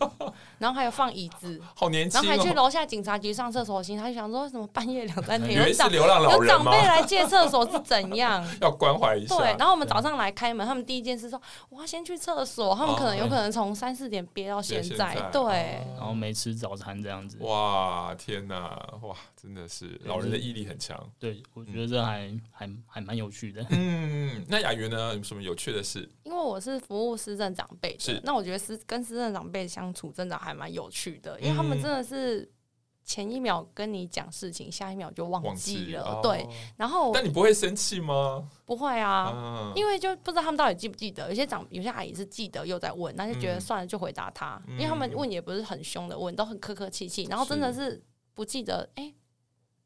(laughs) 然后还有放椅子，好年轻，然后还去楼下警察局上厕所，心他就想说为什么半夜两三点有长流浪老人有长辈来借厕所是怎样？(laughs) 要关怀一下。对，然后我们早上来开门，他们第一件事说我要先去厕所，他们可能有可能从三四点憋到现在，对，然后没吃早餐这样子。哇，天哪，哇！真的是老人的毅力很强，对，我觉得这还、嗯、还还蛮有趣的。嗯，那雅云呢？有什么有趣的事？因为我是服务失政长辈，是那我觉得是跟失政长辈相处真的还蛮有趣的，因为他们真的是前一秒跟你讲事情，下一秒就忘记了。记对，然后但你不会生气吗？不会啊，啊，因为就不知道他们到底记不记得。有些长有些阿姨是记得又在问，那就觉得算了，就回答他，嗯，因为他们问也不是很凶的问，都很客客气气，然后真的是不记得哎。欸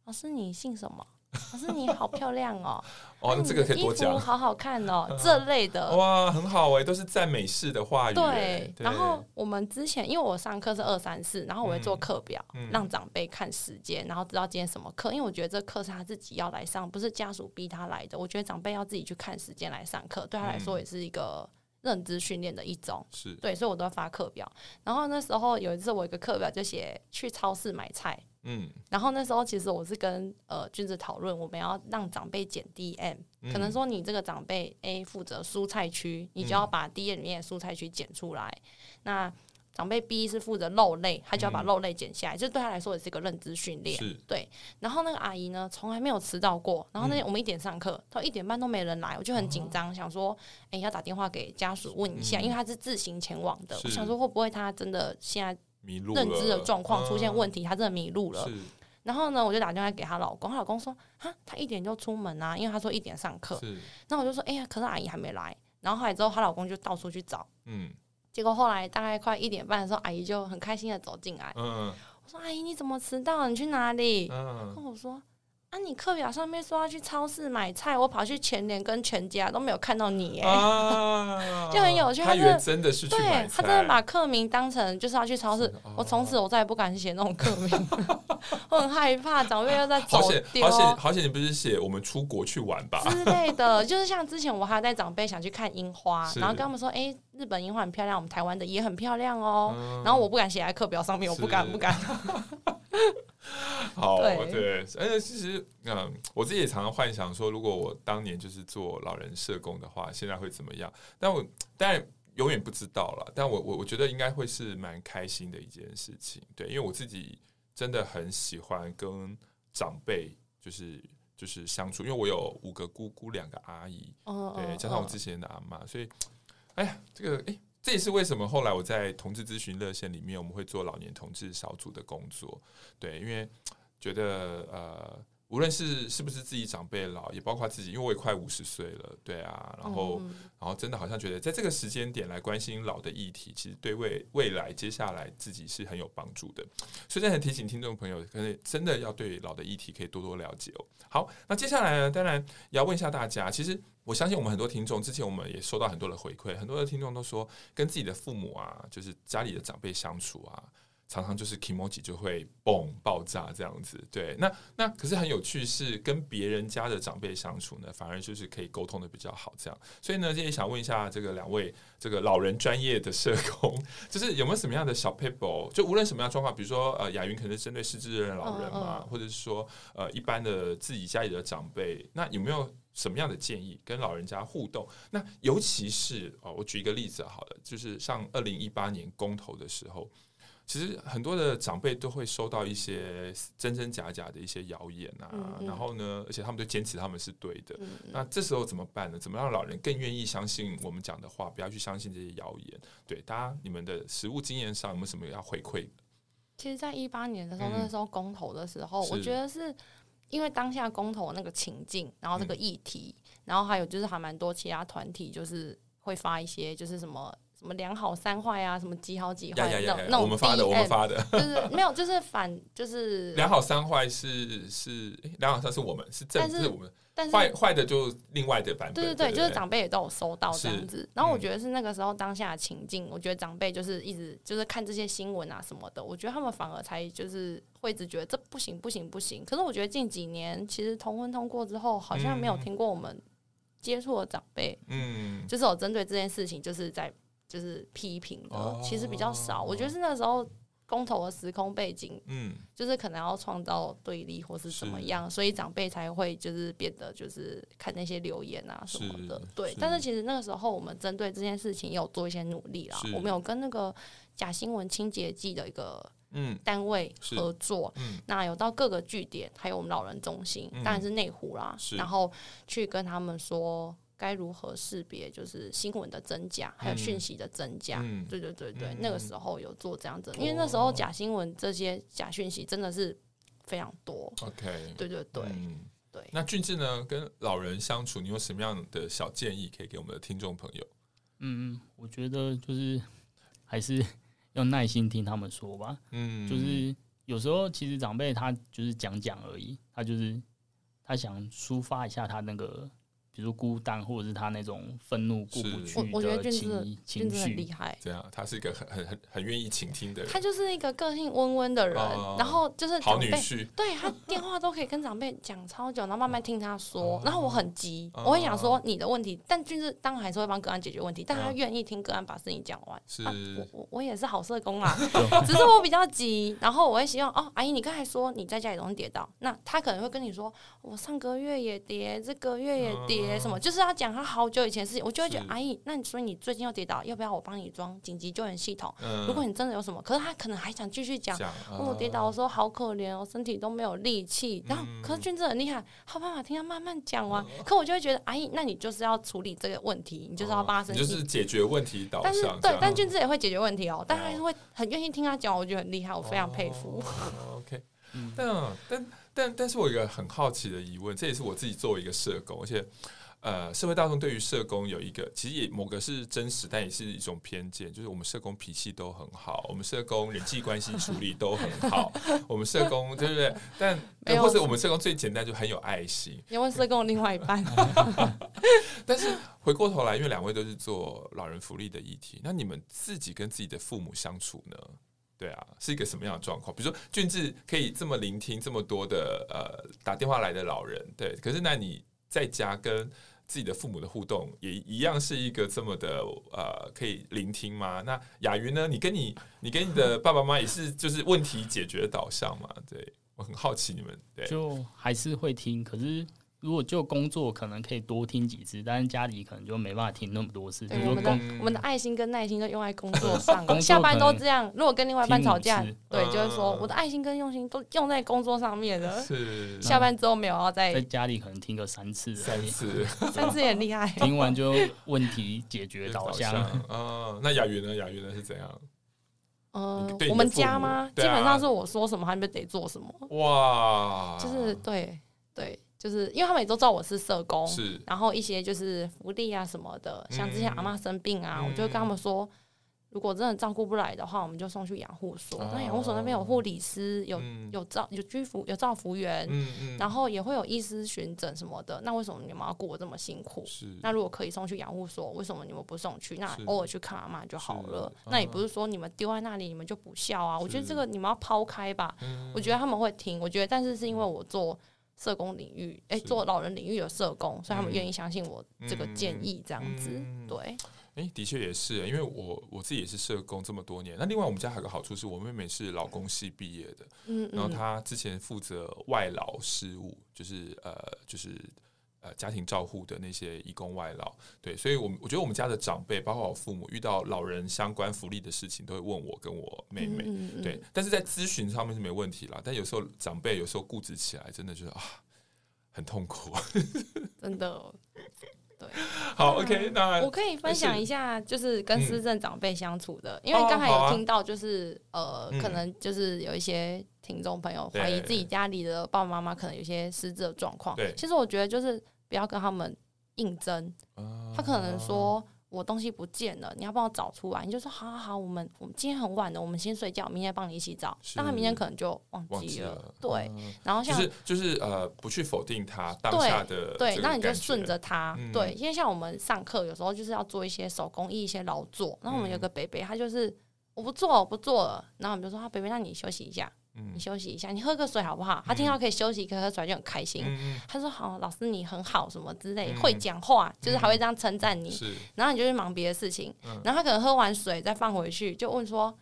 老师，你姓什么？老师，你好漂亮哦！(laughs) 哦，那这个可以多讲。衣服好好看哦，(laughs) 这类的。哇，很好哎，都是赞美式的话语。对。然后我们之前，因为我上课是二三四，然后我会做课表，让长辈看时间，然后知道今天什么课。因为我觉得这课是他自己要来上，不是家属逼他来的。我觉得长辈要自己去看时间来上课，对他来说也是一个认知训练的一种。是。对，所以我都要发课表。然后那时候有一次，我一个课表就写去超市买菜。嗯，然后那时候其实我是跟呃君子讨论，我们要让长辈减 DM，、嗯、可能说你这个长辈 A 负责蔬菜区，你就要把 DM 里面的蔬菜区减出来，嗯、那。长辈 B 是负责肉类，他就要把肉类减下来，这、嗯、对他来说也是一个认知训练。对。然后那个阿姨呢，从来没有迟到过。然后那天我们一点上课，到一点半都没人来，我就很紧张，哦、想说，哎、欸，要打电话给家属问一下，嗯、因为他是自行前往的。我想说，会不会他真的现在认知的状况出现问题，她真的迷路了。然后呢，我就打电话给她老公，她老公说，啊，她一点就出门啊，因为她说一点上课。那我就说，哎呀，可是阿姨还没来。然后后来之后，她老公就到处去找。嗯。结果后来大概快一点半的时候，阿姨就很开心的走进来。嗯，我说：“阿姨，你怎么迟到了？你去哪里？”嗯，跟我说。那、啊、你课表上面说要去超市买菜，我跑去全年跟全家都没有看到你，哎、啊，(laughs) 就很有趣。他原真的是去他真的把课名当成就是要去超市。哦、我从此我再也不敢写那种课名，我很害怕长辈又在走丢。好险，好险，你不是写我们出国去玩吧之类的？就是像之前我还带长辈想去看樱花，然后跟他们说，哎、欸，日本樱花很漂亮，我们台湾的也很漂亮哦。嗯、然后我不敢写在课表上面，我不敢，不敢。(laughs) (laughs) 好，对，而且其实，嗯，我自己也常常幻想说，如果我当年就是做老人社工的话，现在会怎么样？但我当然永远不知道了。但我我我觉得应该会是蛮开心的一件事情，对，因为我自己真的很喜欢跟长辈就是就是相处，因为我有五个姑姑，两个阿姨，对，加上我之前的阿妈，所以，哎呀，这个哎。这也是为什么后来我在同志咨询热线里面，我们会做老年同志小组的工作。对，因为觉得呃，无论是是不是自己长辈老，也包括自己，因为我也快五十岁了，对啊，然后然后真的好像觉得在这个时间点来关心老的议题，其实对未未来接下来自己是很有帮助的。所以在很提醒听众朋友，可能真的要对老的议题可以多多了解哦。好，那接下来呢，当然也要问一下大家，其实。我相信我们很多听众，之前我们也收到很多的回馈，很多的听众都说，跟自己的父母啊，就是家里的长辈相处啊，常常就是 kimoji 就会嘣爆炸这样子。对，那那可是很有趣，是跟别人家的长辈相处呢，反而就是可以沟通的比较好。这样，所以呢，今天想问一下这个两位这个老人专业的社工，(laughs) 就是有没有什么样的小撇步？就无论什么样的状况，比如说呃，雅云可能是针对失智的老人嘛，或者是说呃，一般的自己家里的长辈，那有没有？什么样的建议跟老人家互动？那尤其是哦，我举一个例子好了，就是像二零一八年公投的时候，其实很多的长辈都会收到一些真真假假的一些谣言啊，嗯嗯，然后呢，而且他们都坚持他们是对的。那这时候怎么办呢？怎么让老人更愿意相信我们讲的话，不要去相信这些谣言？对，大家你们的实物经验上有没有什么要回馈的？其实，在一八年的时候，嗯，那时候公投的时候，我觉得是。因为当下公投那个情境，然后这个议题，嗯、然后还有就是还蛮多其他团体，就是会发一些就是什么什么两好三坏啊，什么几好几坏那种那种。我们发的，我们发的，(laughs) 就是没有，就是反，就是 (laughs) 两好三坏是是两好三是我们是正是我们。但是坏坏的就另外的版本，对对对，就是长辈也都有收到这样子。然后我觉得是那个时候当下的情境，嗯、我觉得长辈就是一直就是看这些新闻啊什么的，我觉得他们反而才就是会一直觉得这不行不行不行。可是我觉得近几年其实同婚通过之后，好像没有听过我们接触的长辈，嗯，就是有针对这件事情就是在就是批评的，哦、其实比较少。我觉得是那时候。公投的时空背景，嗯，就是可能要创造对立或是怎么样，所以长辈才会就是变得就是看那些留言啊什么的，对。但是其实那个时候我们针对这件事情也有做一些努力啦，我们有跟那个假新闻清洁剂的一个嗯单位合作，嗯，那有到各个据点，还有我们老人中心，当然是内湖啦，然后去跟他们说。该如何识别？就是新闻的真假，还有讯息的真假。嗯、对对对对，嗯、那个时候有做这样子，因为那时候假新闻这些假讯息真的是非常多。OK，对对对、嗯、对。那俊志呢？跟老人相处，你有什么样的小建议可以给我们的听众朋友？嗯嗯，我觉得就是还是要耐心听他们说吧。嗯，就是有时候其实长辈他就是讲讲而已，他就是他想抒发一下他那个。比如孤单，或者是他那种愤怒过不去的情情绪，很厉害。对啊，他是一个很很很很愿意倾听的人。他就是一个个性温温的人，然后就是好女婿。对，他电话都可以跟长辈讲超久，然后慢慢听他说。然后我很急，我会想说你的问题，但俊志当然还是会帮个案解决问题，但他愿意听个案把事情讲完。是，我我我也是好社工啊，只是我比较急。然后我会希望哦，阿姨，你刚才说你在家里容易跌倒，那他可能会跟你说，我上个月也跌，这个月也跌。什么？就是要讲他好久以前的事情，我就会觉得，阿姨，那你说你最近又跌倒，要不要我帮你装紧急救援系统？如果你真的有什么，可是他可能还想继续讲，我跌倒的时候好可怜哦，身体都没有力气。然后，可是俊志很厉害，好办法听他慢慢讲完。可我就会觉得，阿姨，那你就是要处理这个问题，你就是要帮他生气，就是解决问题导向。但是，对，但俊志也会解决问题哦，但还是会很愿意听他讲，我觉得很厉害，我非常佩服。OK，但但但但是我有一个很好奇的疑问，这也是我自己作为一个社工，而且。呃，社会大众对于社工有一个，其实也某个是真实，但也是一种偏见，就是我们社工脾气都很好，我们社工人际关系处理都很好，我们社工对不对？但 (laughs) 或者我们社工最简单就很有爱心。你问社工另外一半。(laughs) (laughs) 但是回过头来，因为两位都是做老人福利的议题，那你们自己跟自己的父母相处呢？对啊，是一个什么样的状况？比如说俊志可以这么聆听这么多的呃打电话来的老人，对，可是那你在家跟自己的父母的互动也一样是一个这么的呃，可以聆听吗？那雅云呢？你跟你你跟你的爸爸妈妈也是就是问题解决导向嘛？对，我很好奇你们对，就还是会听，可是。如果就工作可能可以多听几次，但是家里可能就没办法听那么多次。对，我们的我们的爱心跟耐心都用在工作上，下班都这样。如果跟另外一半吵架，对，就是说我的爱心跟用心都用在工作上面了。是，下班之后没有要再在家里可能听个三次，三次，(laughs) 三次也厉害。听完就问题解决导向。啊，那雅云呢？雅云呢是怎样？嗯，我们家吗？基本上是我说什么，他们得做什么。哇，就是对对。就是因为他们也都知道我是社工，是，然后一些就是福利啊什么的，像之前阿妈生病啊，嗯、我就会跟他们说，如果真的照顾不来的话，我们就送去养护所。哦、那养护所那边有护理师，有有照有居服有照服员，嗯嗯、然后也会有医师巡诊什么的。那为什么你们要过这么辛苦？是，那如果可以送去养护所，为什么你们不送去？那偶尔去看阿妈就好了。那也不是说你们丢在那里，你们就不孝啊。我觉得这个你们要抛开吧。嗯、我觉得他们会听。我觉得，但是是因为我做。社工领域，哎、欸，做老人领域的社工，所以他们愿意相信我这个建议，这样子，嗯嗯、对。哎、欸，的确也是，因为我我自己也是社工这么多年。那另外，我们家还有个好处是，我妹妹是老公系毕业的，嗯，然后她之前负责外劳事务，就是呃，就是。呃，家庭照护的那些义工外劳，对，所以，我我觉得我们家的长辈，包括我父母，遇到老人相关福利的事情，都会问我跟我妹妹，嗯嗯、对。但是在咨询上面是没问题啦，但有时候长辈有时候固执起来，真的就是啊，很痛苦，(laughs) 真的。对，(laughs) 好，OK，那我可以分享一下，就是跟失智长辈相处的，嗯、因为刚才有听到，就是、呃，可能就是有一些听众朋友怀疑自己家里的爸爸妈妈可能有些失智的状况。对，其实我觉得就是。不要跟他们应征，他可能说我东西不见了，你要帮我找出来。你就说好好好，我们我们今天很晚了，我们先睡觉，明天帮你一起找。但他明天可能就忘记了，对。然后像就是就是呃，不去否定他当下的对，那你就顺着他，对。因为像我们上课有时候就是要做一些手工艺、一些劳作，然后我们有个北北，他就是我不做，我不做了。然后我们就说，他北北，那你休息一下。你休息一下，你喝个水好不好？他听到可以休息，可以喝水就很开心。他说：“好，老师你很好，什么之类，会讲话，就是还会这样称赞你。”然后你就去忙别的事情。然后他可能喝完水再放回去，就问说：“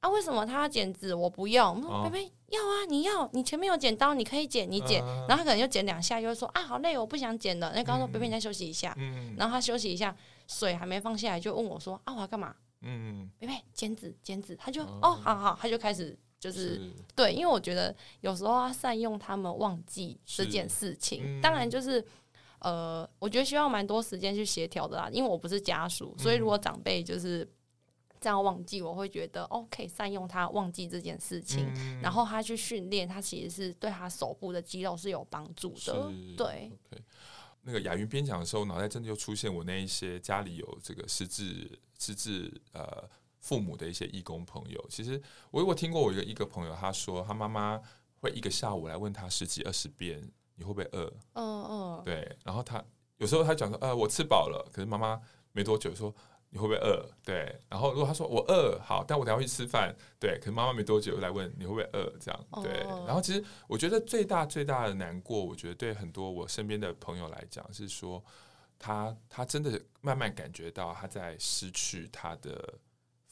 啊，为什么他要剪纸？我不用。”我说：“贝贝要啊，你要，你前面有剪刀，你可以剪，你剪。”然后他可能又剪两下，又说：“啊，好累，我不想剪了。”那刚刚说：“贝贝，你再休息一下。”然后他休息一下，水还没放下来，就问我说：“啊，我要干嘛？”嗯，贝贝剪纸，剪纸。他就哦，好好，他就开始。就是，是对，因为我觉得有时候要善用他们忘记这件事情，嗯、当然就是呃，我觉得需要蛮多时间去协调的啦。因为我不是家属，嗯、所以如果长辈就是这样忘记，我会觉得哦，可以善用他忘记这件事情，嗯、然后他去训练，他其实是对他手部的肌肉是有帮助的。对，okay. 那个雅云边讲的时候，脑袋真的就出现我那一些家里有这个失智失智呃。父母的一些义工朋友，其实我有听过我一个一个朋友，他说他妈妈会一个下午来问他十几二十遍，你会不会饿？嗯嗯，对，然后他有时候他讲说，呃，我吃饱了，可是妈妈没多久说。你会不会饿？对，然后如果他说我饿，好，但我等下会去吃饭。对，可能妈妈没多久又来问你会不会饿，这样对。然后其实我觉得最大最大的难过，我觉得对很多我身边的朋友来讲是说，他他真的慢慢感觉到他在失去他的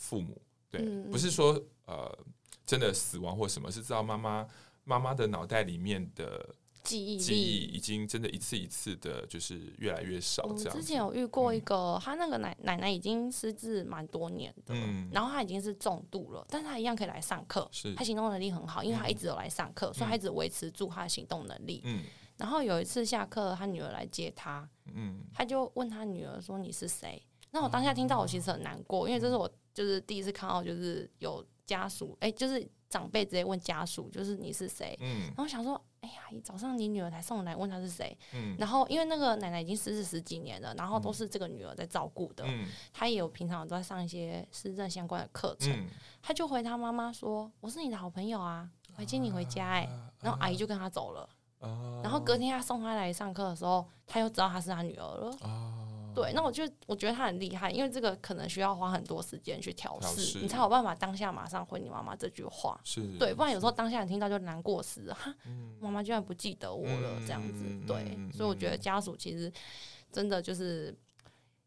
父母。对，嗯、不是说呃真的死亡或什么，是知道妈妈妈妈的脑袋里面的。记忆记忆已经真的一次一次的，就是越来越少。这样，之前有遇过一个，他那个奶奶奶已经失智蛮多年的，然后他已经是重度了，但是他一样可以来上课，他行动能力很好，因为他一直有来上课，所以他一直维持住他的行动能力。然后有一次下课，他女儿来接他，他就问他女儿说：“你是谁？”那我当下听到，我其实很难过，因为这是我就是第一次看到，就是有家属，哎，就是长辈直接问家属，就是你是谁？然后想说。哎呀，早上你女儿才送来问她是谁，嗯，然后因为那个奶奶已经失智十几年了，然后都是这个女儿在照顾的，嗯，她也有平常都在上一些失智相关的课程，嗯，她就回她妈妈说：“我是你的好朋友啊，我还接你回家哎。”然后阿姨就跟她走了，然后隔天她送她来上课的时候，她又知道她是她女儿了。对，那我就我觉得他很厉害，因为这个可能需要花很多时间去调试，你才有办法当下马上回你妈妈这句话。是，对，不然有时候当下你听到就难过死了，哈，妈妈居然不记得我了，这样子。对，所以我觉得家属其实真的就是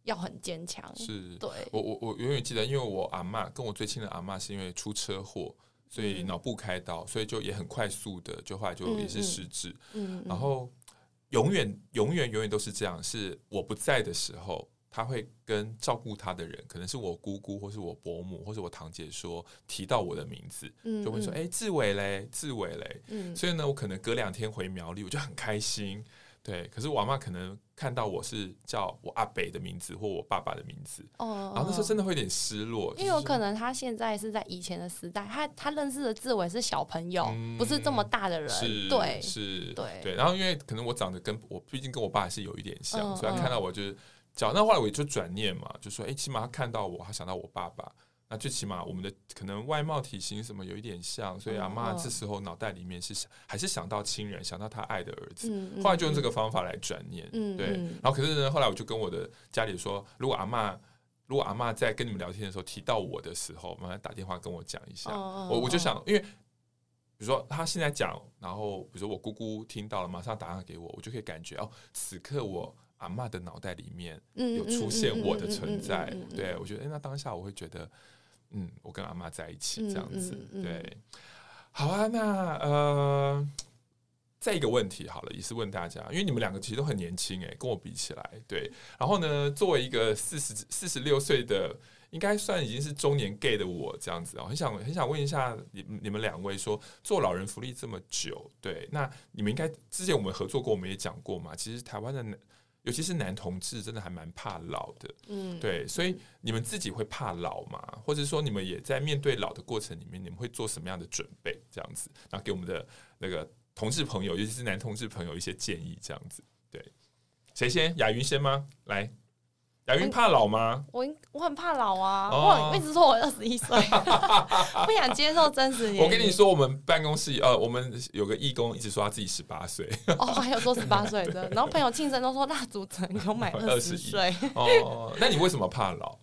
要很坚强。是，对，我我我永远记得，因为我阿嬷跟我最亲的阿嬷是因为出车祸，所以脑部开刀，所以就也很快速的，就后来就也是失智。嗯，然后。永远、永远、永远都是这样。是我不在的时候，他会跟照顾他的人，可能是我姑姑，或是我伯母，或是我堂姐说，提到我的名字，就会说：“哎、志伟嘞，志伟嘞。嗯”所以呢，我可能隔两天回苗栗，我就很开心。对，可是我妈可能看到我是叫我阿北的名字或我爸爸的名字，哦，然后那时候真的会有点失落，因为有可能他现在是在以前的时代，他他认识的志伟是小朋友，不是这么大的人，对，是，对，对。然后因为可能我长得跟我毕竟跟我爸还是有一点像，所以他看到我就是叫，那后来我就转念嘛，就说，哎，起码他看到我，他想到我爸爸。那最起码我们的可能外貌体型什么有一点像，所以阿嬷这时候脑袋里面是想还是想到亲人，想到他爱的儿子，后来就用这个方法来转念，对。然后可是呢，后来我就跟我的家里说，如果阿嬷如果阿嬷在跟你们聊天的时候提到我的时候，麻烦打电话跟我讲一下。我我就想，因为比如说他现在讲，然后比如说我姑姑听到了，马上打电话给我，我就可以感觉哦，此刻我阿嬷的脑袋里面有出现我的存在。对，我觉得，哎，那当下我会觉得。嗯，我跟阿妈在一起这样子，嗯嗯嗯、对，好啊。那呃，再一个问题好了，也是问大家，因为你们两个其实都很年轻诶，跟我比起来，对。然后呢，作为一个四十四十六岁的，应该算已经是中年 gay 的我这样子啊，很想很想问一下你你们两位说，做老人福利这么久，对，那你们应该之前我们合作过，我们也讲过嘛，其实台湾的。尤其是男同志，真的还蛮怕老的，嗯，对，所以你们自己会怕老吗？或者说你们也在面对老的过程里面，你们会做什么样的准备？这样子，然后给我们的那个同志朋友，尤其是男同志朋友一些建议，这样子，对，谁先？雅云先吗？来。雅云怕老吗？我我很怕老啊！我一直说我二十一岁，(laughs) 不想接受真实年龄。我跟你说，我们办公室呃，我们有个义工一直说他自己十八岁。哦，还有说十八岁的，然后朋友庆生都说蜡烛只能给我买二十岁。哦，那你为什么怕老？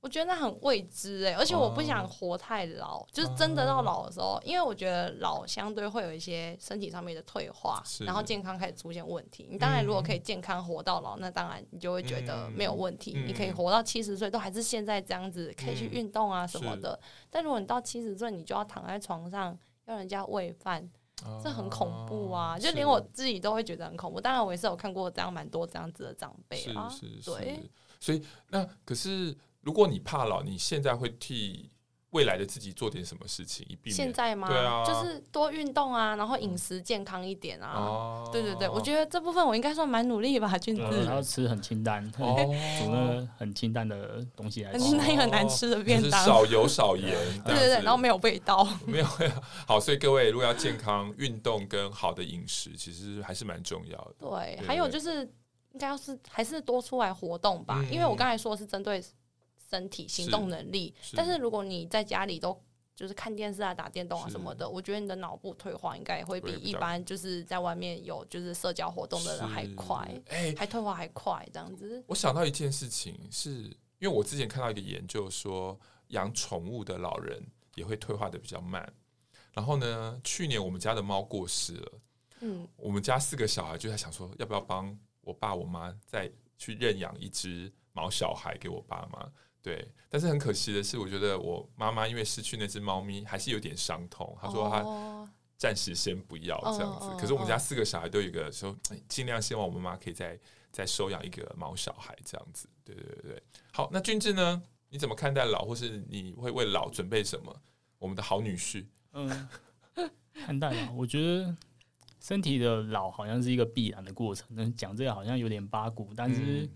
我觉得那很未知哎、欸，而且我不想活太老，哦、就是真的到老的时候，因为我觉得老相对会有一些身体上面的退化，然后健康开始出现问题。你当然如果可以健康活到老，嗯、那当然你就会觉得没有问题，嗯、你可以活到七十岁都还是现在这样子，可以去运动啊什么的。嗯、但如果你到七十岁，你就要躺在床上要人家喂饭，哦、这很恐怖啊！就连我自己都会觉得很恐怖。当然我也是有看过这样蛮多这样子的长辈啊，是是是对，所以那可是。如果你怕老，你现在会替未来的自己做点什么事情？以避免现在吗？对啊，就是多运动啊，然后饮食健康一点啊。哦，对对对，我觉得这部分我应该算蛮努力吧，俊子。然后吃很清淡，煮那很清淡的东西来吃。很清淡又很难吃的便当，少油少盐。(laughs) 对对对，然后没有味道。没有 (laughs) 好，所以各位如果要健康、运动跟好的饮食，其实还是蛮重要的。对，还有就是应该要是还是多出来活动吧，因为我刚才说的是针对。身体行动能力，但是如果你在家里都就是看电视啊、打电动啊什么的，我觉得你的脑部退化应该也会比一般就是在外面有就是社交活动的人还快，哎，还退化还快这样子。我想到一件事情是，是因为我之前看到一个研究说，养宠物的老人也会退化的比较慢。然后呢，去年我们家的猫过世了，嗯，我们家四个小孩就在想说，要不要帮我爸我妈再去认养一只毛小孩给我爸妈。对，但是很可惜的是，我觉得我妈妈因为失去那只猫咪，还是有点伤痛。她说她暂时先不要这样子。可是我们家四个小孩都有一个说，尽量希望我妈妈可以再再收养一个毛小孩这样子。对对对对，好，那俊志呢？你怎么看待老，或是你会为老准备什么？我们的好女婿，嗯，看待老，(laughs) 我觉得身体的老好像是一个必然的过程。那讲这个好像有点八股，但是。嗯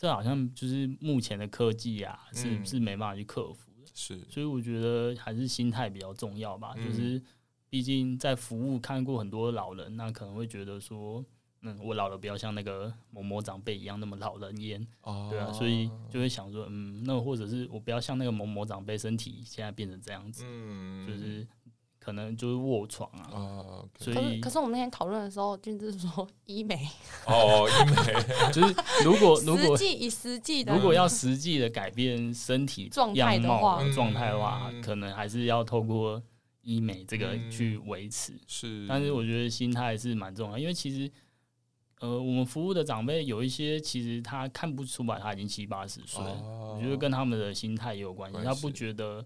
这好像就是目前的科技啊，是、嗯、是没办法去克服的。是，所以我觉得还是心态比较重要吧。嗯、就是毕竟在服务看过很多老人，那可能会觉得说，嗯，我老了不要像那个某某长辈一样那么老人烟。哦，对啊，所以就会想说，嗯，那或者是我不要像那个某某长辈身体现在变成这样子，嗯，就是。可能就是卧床啊，uh, okay. 所以可是，可是我们那天讨论的时候，君子说医美。哦，医美。(laughs) 就是如果如果实际以实际的，如果要实际的改变身体状态的话，状态的话，可能还是要透过医美这个去维持。是、嗯，但是我觉得心态是蛮重要，因为其实呃，我们服务的长辈有一些，其实他看不出来他已经七八十岁，我觉得跟他们的心态也有关系，他不觉得。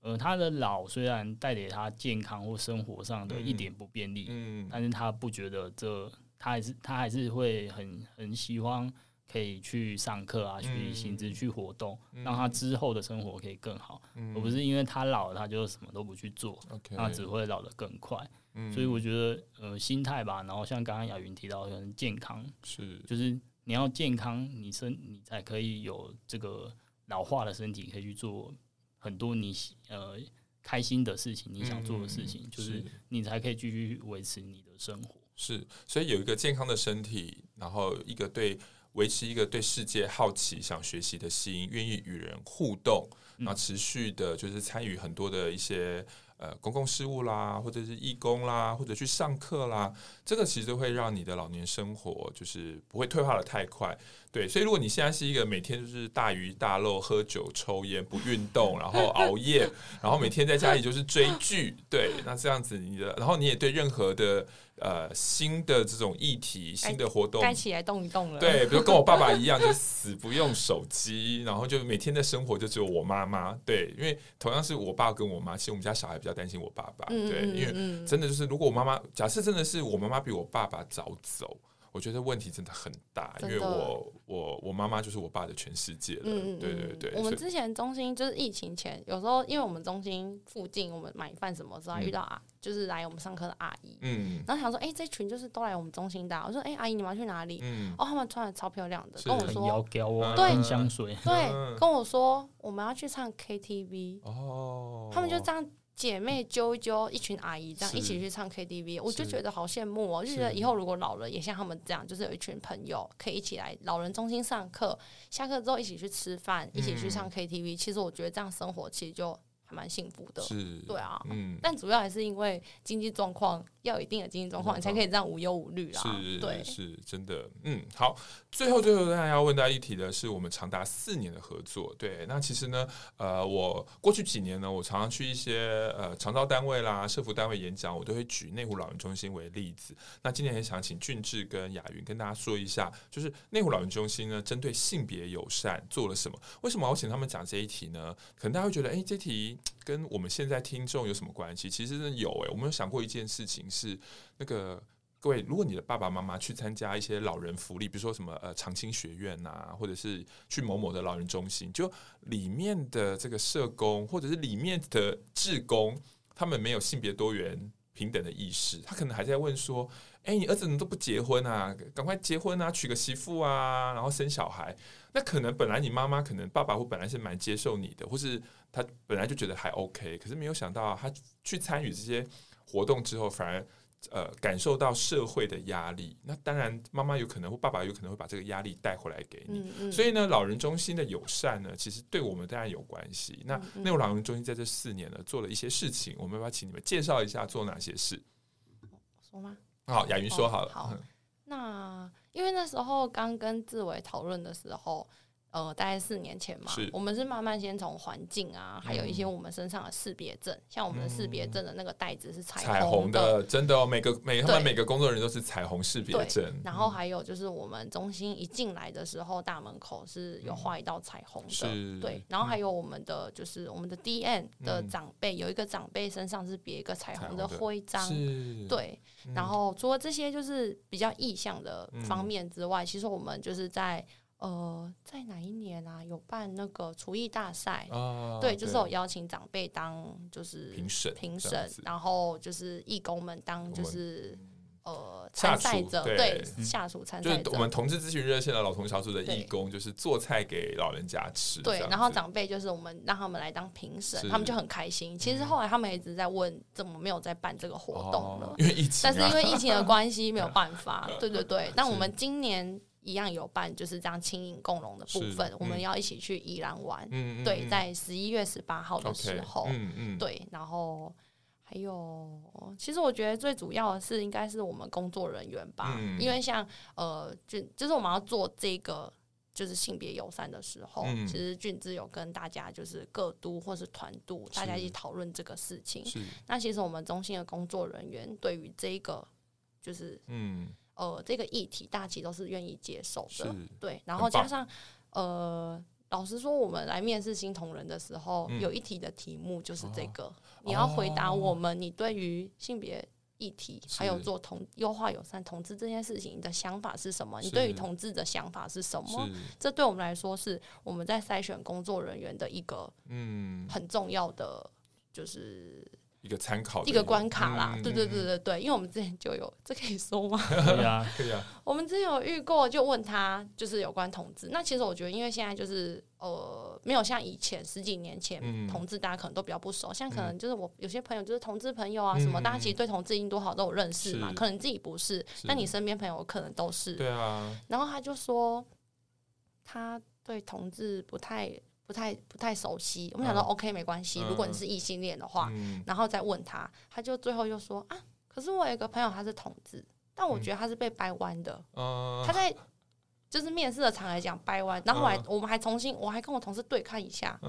呃，他的老虽然带给他健康或生活上的一点不便利，嗯，嗯，但是他不觉得这，他还是他还是会很很喜欢可以去上课啊，去行之去活动，嗯，让他之后的生活可以更好，嗯，而不是因为他老了他就什么都不去做，他只会老得更快。嗯，所以我觉得呃心态吧，然后像刚刚雅云提到的，很健康是，就是你要健康，你身你才可以有这个老化的身体可以去做。很多你呃开心的事情，你想做的事情，嗯、就是你才可以继续维持你的生活。是，所以有一个健康的身体，然后一个对维持一个对世界好奇、想学习的心，愿意与人互动，然后持续的，就是参与很多的一些。呃，公共事务啦，或者是义工啦，或者去上课啦，这个其实会让你的老年生活就是不会退化的太快。对，所以如果你现在是一个每天就是大鱼大肉、喝酒、抽烟、不运动，然后熬夜，然后每天在家里就是追剧，对，那这样子你的，然后你也对任何的。呃，新的这种议题，新的活动，该起来动一动了。对，比如跟我爸爸一样，就死不用手机，然后就每天的生活就只有我妈妈。对，因为同样是我爸跟我妈，其实我们家小孩比较担心我爸爸。嗯、对，因为真的就是，如果我妈妈假设真的是我妈妈比我爸爸早走。我觉得问题真的很大，因为我我我妈妈就是我爸的全世界了。嗯，对对对。我们之前中心就是疫情前，有时候因为我们中心附近，我们买饭什么时候遇到啊，就是来我们上课的阿姨。嗯。然后想说，哎，这群就是都来我们中心的。我说，哎，阿姨，你们要去哪里？嗯。哦，他们穿的超漂亮的，跟我说，对，香水。对，跟我说我们要去唱 KTV。哦。他们就这样。姐妹揪一揪，一群阿姨这样一起去唱 KTV，我就觉得好羡慕哦！就觉得以后如果老了，也像他们这样，就是有一群朋友可以一起来老人中心上课，下课之后一起去吃饭，一起去唱 KTV。其实我觉得这样生活其实就。还蛮幸福的，是，对啊，嗯，但主要还是因为经济状况，要有一定的经济状况，你才可以这样无忧无虑啦。是，对，是真的，嗯，好，最后最后大家要问大家一题的是，我们长达四年的合作，对，那其实呢，呃，我过去几年呢，我常常去一些呃长照单位啦、社福单位演讲，我都会举内湖老人中心为例子。那今天也想请俊志跟雅云跟大家说一下，就是内湖老人中心呢，针对性别友善做了什么？为什么我请他们讲这一题呢？可能大家会觉得，哎、欸，这题。跟我们现在听众有什么关系？其实是有诶、欸，我们有想过一件事情是，那个各位，如果你的爸爸妈妈去参加一些老人福利，比如说什么呃长青学院呐、啊，或者是去某某的老人中心，就里面的这个社工或者是里面的志工，他们没有性别多元平等的意识，他可能还在问说，哎、你儿子怎么都不结婚啊？赶快结婚啊，娶个媳妇啊，然后生小孩。那可能本来你妈妈可能爸爸或本来是蛮接受你的，或是他本来就觉得还 OK，可是没有想到他去参与这些活动之后，反而呃感受到社会的压力。那当然，妈妈有可能或爸爸有可能会把这个压力带回来给你。嗯嗯、所以呢，老人中心的友善呢，其实对我们当然有关系。那内湖老人中心在这四年呢，做了一些事情，我们要不要请你们介绍一下做哪些事？说吗？好，雅云说好了。好，好，那因为那时候刚跟志伟讨论的时候。呃，大概四年前嘛，我们是慢慢先从环境啊，还有一些我们身上的识别证，像我们的识别证的那个袋子是彩虹的，真的哦，每个每他们每个工作人员都是彩虹识别证。然后还有就是我们中心一进来的时候，大门口是有画一道彩虹的，对。然后还有我们的就是我们的 D N 的长辈，有一个长辈身上是别一个彩虹的徽章，对。然后除了这些就是比较意向的方面之外，其实我们就是在。呃，在哪一年啊？有办那个厨艺大赛，啊、对，就是有邀请长辈当就是评审，评审，然后就是义工们当就是呃参赛者，对，下属参赛者，就是我们同志咨询热线的老同小组的义工，就是做菜给老人家吃，对，然后长辈就是我们让他们来当评审，他们就很开心。其实后来他们一直在问，怎么没有在办这个活动了？因为疫情，但是因为疫情的关系 (laughs) 没有办法，对对对。那我们今年。一样有办，就是这样轻盈共融的部分，嗯、我们要一起去宜兰玩。嗯、对，在十一月十八号的时候，嗯嗯、对，然后还有，其实我觉得最主要的是应该是我们工作人员吧，嗯、因为像呃，俊，就是我们要做这个就是性别友善的时候，嗯、其实俊之有跟大家就是各都或是团度，大家一起讨论这个事情。那其实我们中心的工作人员对于这个就是嗯。呃，这个议题大家其实都是愿意接受的，对。然后加上，呃，老实说，我们来面试新同仁的时候，嗯、有一题的题目就是这个，哦、你要回答我们，你对于性别议题，还有做同优化友善同志这件事情，你的想法是什么？你对于同志的想法是什么？这对我们来说，是我们在筛选工作人员的一个嗯很重要的就是。一个参考，一个关卡啦，嗯、对对对对对，因为我们之前就有，这可以说吗？可以啊，(laughs) 可以啊。我们之前有遇过，就问他，就是有关同志。那其实我觉得，因为现在就是呃，没有像以前十几年前，嗯、同志大家可能都比较不熟。像可能就是我有些朋友就是同志朋友啊，什么、嗯、大家其实对同志已经多好都有认识嘛。可能自己不是，是但你身边朋友可能都是。对啊。然后他就说，他对同志不太。不太不太熟悉，我们想说 OK 没关系，如果你是异性恋的话，然后再问他，他就最后就说啊，可是我有一个朋友他是同志，但我觉得他是被掰弯的，他在就是面试的场来讲掰弯，然后还我们还重新，我还跟我同事对看一下，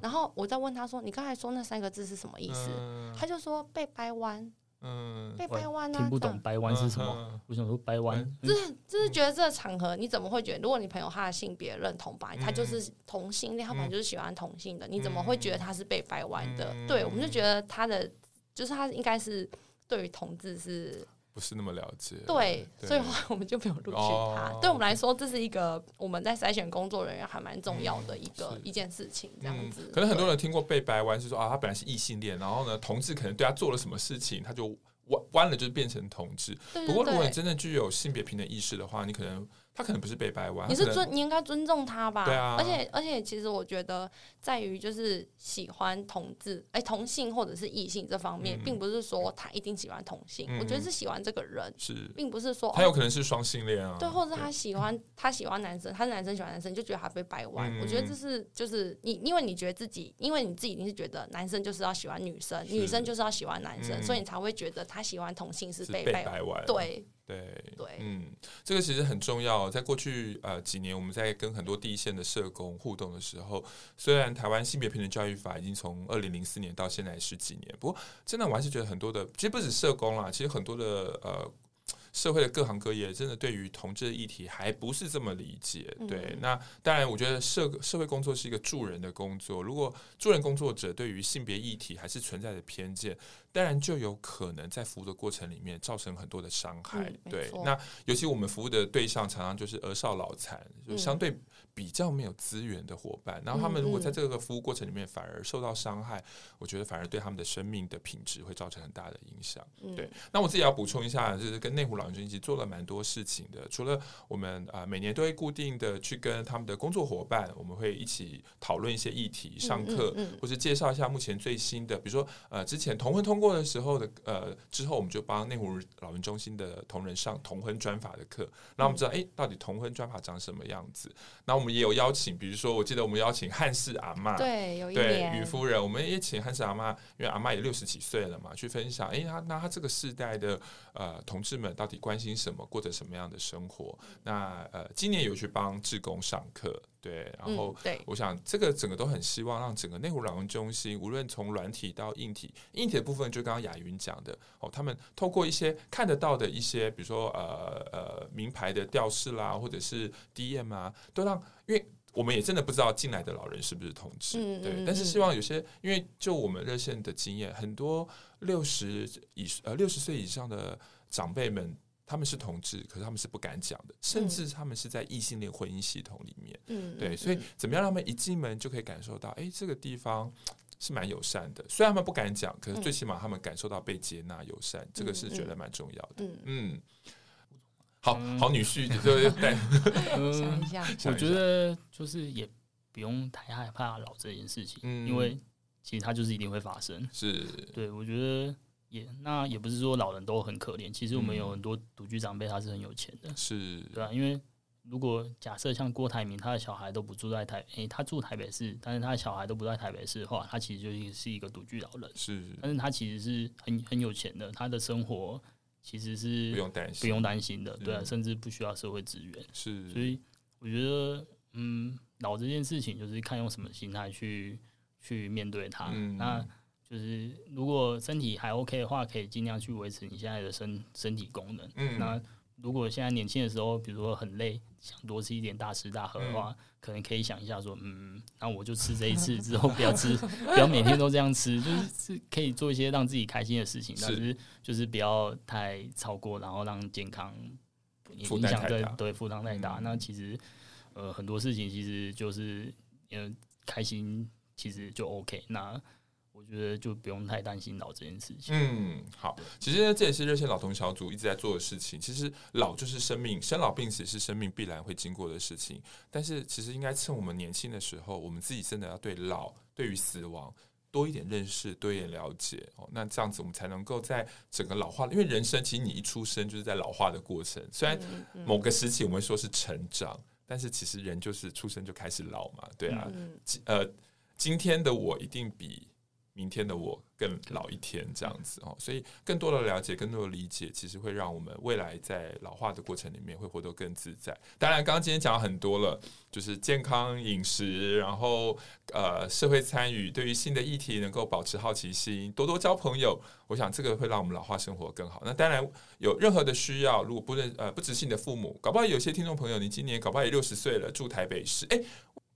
然后我再问他说，你刚才说那三个字是什么意思？他就说被掰弯。嗯，被掰弯啊？听不懂掰弯是什么？我想说掰弯，就是就是觉得这个场合你怎么会觉得？如果你朋友他的性别认同吧，他就是同性恋，他本来就是喜欢同性的，你怎么会觉得他是被掰弯的？对，我们就觉得他的就是他应该是对于同志是。不是那么了解，对，所以后来我们就没有录取他。对我们来说，这是一个我们在筛选工作人员还蛮重要的一个一件事情，这样子。可能很多人听过被掰弯，是说啊，他本来是异性恋，然后呢，同志可能对他做了什么事情，他就弯弯了，就变成同志。不过，如果你真的具有性别平等意识的话，你可能。他可能不是被掰弯，你是尊，你应该尊重他吧？对啊，而且而且，其实我觉得在于就是喜欢同志，哎，同性或者是异性这方面，并不是说他一定喜欢同性，我觉得是喜欢这个人，是，并不是说他有可能是双性恋啊，对，或者是他喜欢他喜欢男生，他是男生喜欢男生，就觉得他被掰弯。我觉得这是就是你，因为你觉得自己，因为你自己一定是觉得男生就是要喜欢女生，女生就是要喜欢男生，所以你才会觉得他喜欢同性是被掰弯，对。对对，嗯，这个其实很重要。在过去呃几年，我们在跟很多第一线的社工互动的时候，虽然台湾性别平等教育法已经从二零零四年到现在十几年，不过真的我还是觉得很多的，其实不止社工啦，其实很多的呃。社会的各行各业真的对于同志的议题还不是这么理解，对。那当然，我觉得社社会工作是一个助人的工作。如果助人工作者对于性别议题还是存在的偏见，当然就有可能在服务的过程里面造成很多的伤害。对，那尤其我们服务的对象常常就是儿少老残，就相对比较没有资源的伙伴，然后他们如果在这个服务过程里面反而受到伤害，我觉得反而对他们的生命的品质会造成很大的影响。对，那我自己要补充一下，就是跟内湖老人中心其实做了蛮多事情的。除了我们啊每年都会固定的去跟他们的工作伙伴，我们会一起讨论一些议题、上课，或是介绍一下目前最新的，比如说呃之前同婚通过的时候的呃之后，我们就帮内湖老人中心的同仁上同婚专法的课，那我们知道哎到底同婚专法长什么样子。那我们也有邀请，比如说，我记得我们邀请汉氏阿嬷，对，有一对于夫人，我们也请汉氏阿嬷，因为阿嬷也六十几岁了嘛，去分享，哎，他那他这个世代的呃同志们到底关心什么，过着什么样的生活？那呃，今年有去帮志工上课，对，然后、我想这个整个都很希望让整个内湖老人中心，无论从软体到硬体，硬体的部分就刚刚雅云讲的哦，他们透过一些看得到的一些，比如说呃呃名牌的吊饰啦，或者是 DM 啊，都让。因为我们也真的不知道进来的老人是不是同志，嗯、对。但是希望有些，因为就我们热线的经验，很多六十以呃六十岁以上的长辈们，他们是同志，可是他们是不敢讲的，甚至他们是在异性恋婚姻系统里面，嗯，对。所以怎么样让他们一进门就可以感受到，哎，这个地方是蛮友善的。虽然他们不敢讲，可是最起码他们感受到被接纳、友善，这个是觉得蛮重要的。嗯。嗯好好女婿，对对对。(laughs) 想一下，我觉得就是也不用太害怕老这件事情，因为其实它就是一定会发生。是，对我觉得也那也不是说老人都很可怜，其实我们有很多独居长辈，他是很有钱的。是，对啊，因为如果假设像郭台铭，他的小孩都不住在台，诶，他住台北市，但是他的小孩都不在台北市的话，他其实就是一个独居老人。是，但是他其实是很很有钱的，他的生活。其实是不用担心，不用担心的，对啊，甚至不需要社会资源。是，所以我觉得，嗯，老这件事情就是看用什么心态去去面对它。嗯，那就是如果身体还 OK 的话，可以尽量去维持你现在的身身体功能。嗯，那。如果现在年轻的时候，比如说很累，想多吃一点大吃大喝的话，嗯、可能可以想一下说，嗯，那我就吃这一次，(laughs) 之后不要吃，不要每天都这样吃，就是 (laughs) 是可以做一些让自己开心的事情，但是就是不要太超过，然后让健康影响对对负担太大。嗯、那其实呃很多事情其实就是呃开心，其实就 OK。那我觉得就不用太担心老这件事情。嗯，好，其实呢，这也是热线老同小组一直在做的事情。其实老就是生命，生老病死是生命必然会经过的事情。但是其实应该趁我们年轻的时候，我们自己真的要对老、对于死亡多一点认识，多一点了解哦。那这样子我们才能够在整个老化，因为人生其实你一出生就是在老化的过程。虽然某个时期我们会说是成长，但是其实人就是出生就开始老嘛，对啊。呃，今天的我一定比。明天的我更老一天，这样子哦，所以更多的了解，更多的理解，其实会让我们未来在老化的过程里面会活得更自在。当然，刚刚今天讲了很多了，就是健康饮食，然后呃社会参与，对于新的议题能够保持好奇心，多多交朋友。我想这个会让我们老化生活更好。那当然有任何的需要，如果不认呃不只是你的父母，搞不好有些听众朋友，你今年搞不好也六十岁了，住台北市，诶。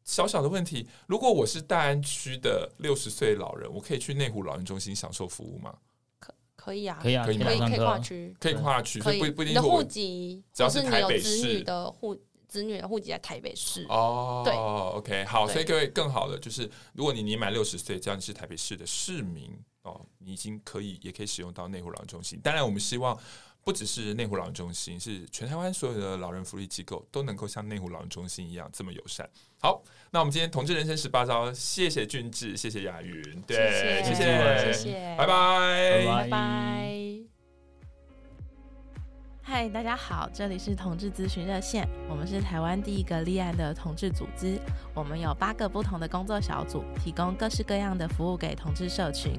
小小的问题，如果我是大安区的六十岁老人，我可以去内湖老人中心享受服务吗？可可以啊，可以啊，可以可以跨区，可以跨区，所以不不一定。你的户籍只要是台北市的户，子女的户籍在台北市哦。对，OK，好，所以各位更好的就是，如果你年满六十岁，只要你是台北市的市民哦，你已经可以也可以使用到内湖老人中心。当然，我们希望。不只是内湖老人中心，是全台湾所有的老人福利机构都能够像内湖老人中心一样这么友善。好，那我们今天同志人生十八招，谢谢俊智，谢谢雅云，对，谢谢，谢谢，拜拜，拜拜。嗨，大家好，这里是同志咨询热线，我们是台湾第一个立案的同志组织，我们有八个不同的工作小组，提供各式各样的服务给同志社群。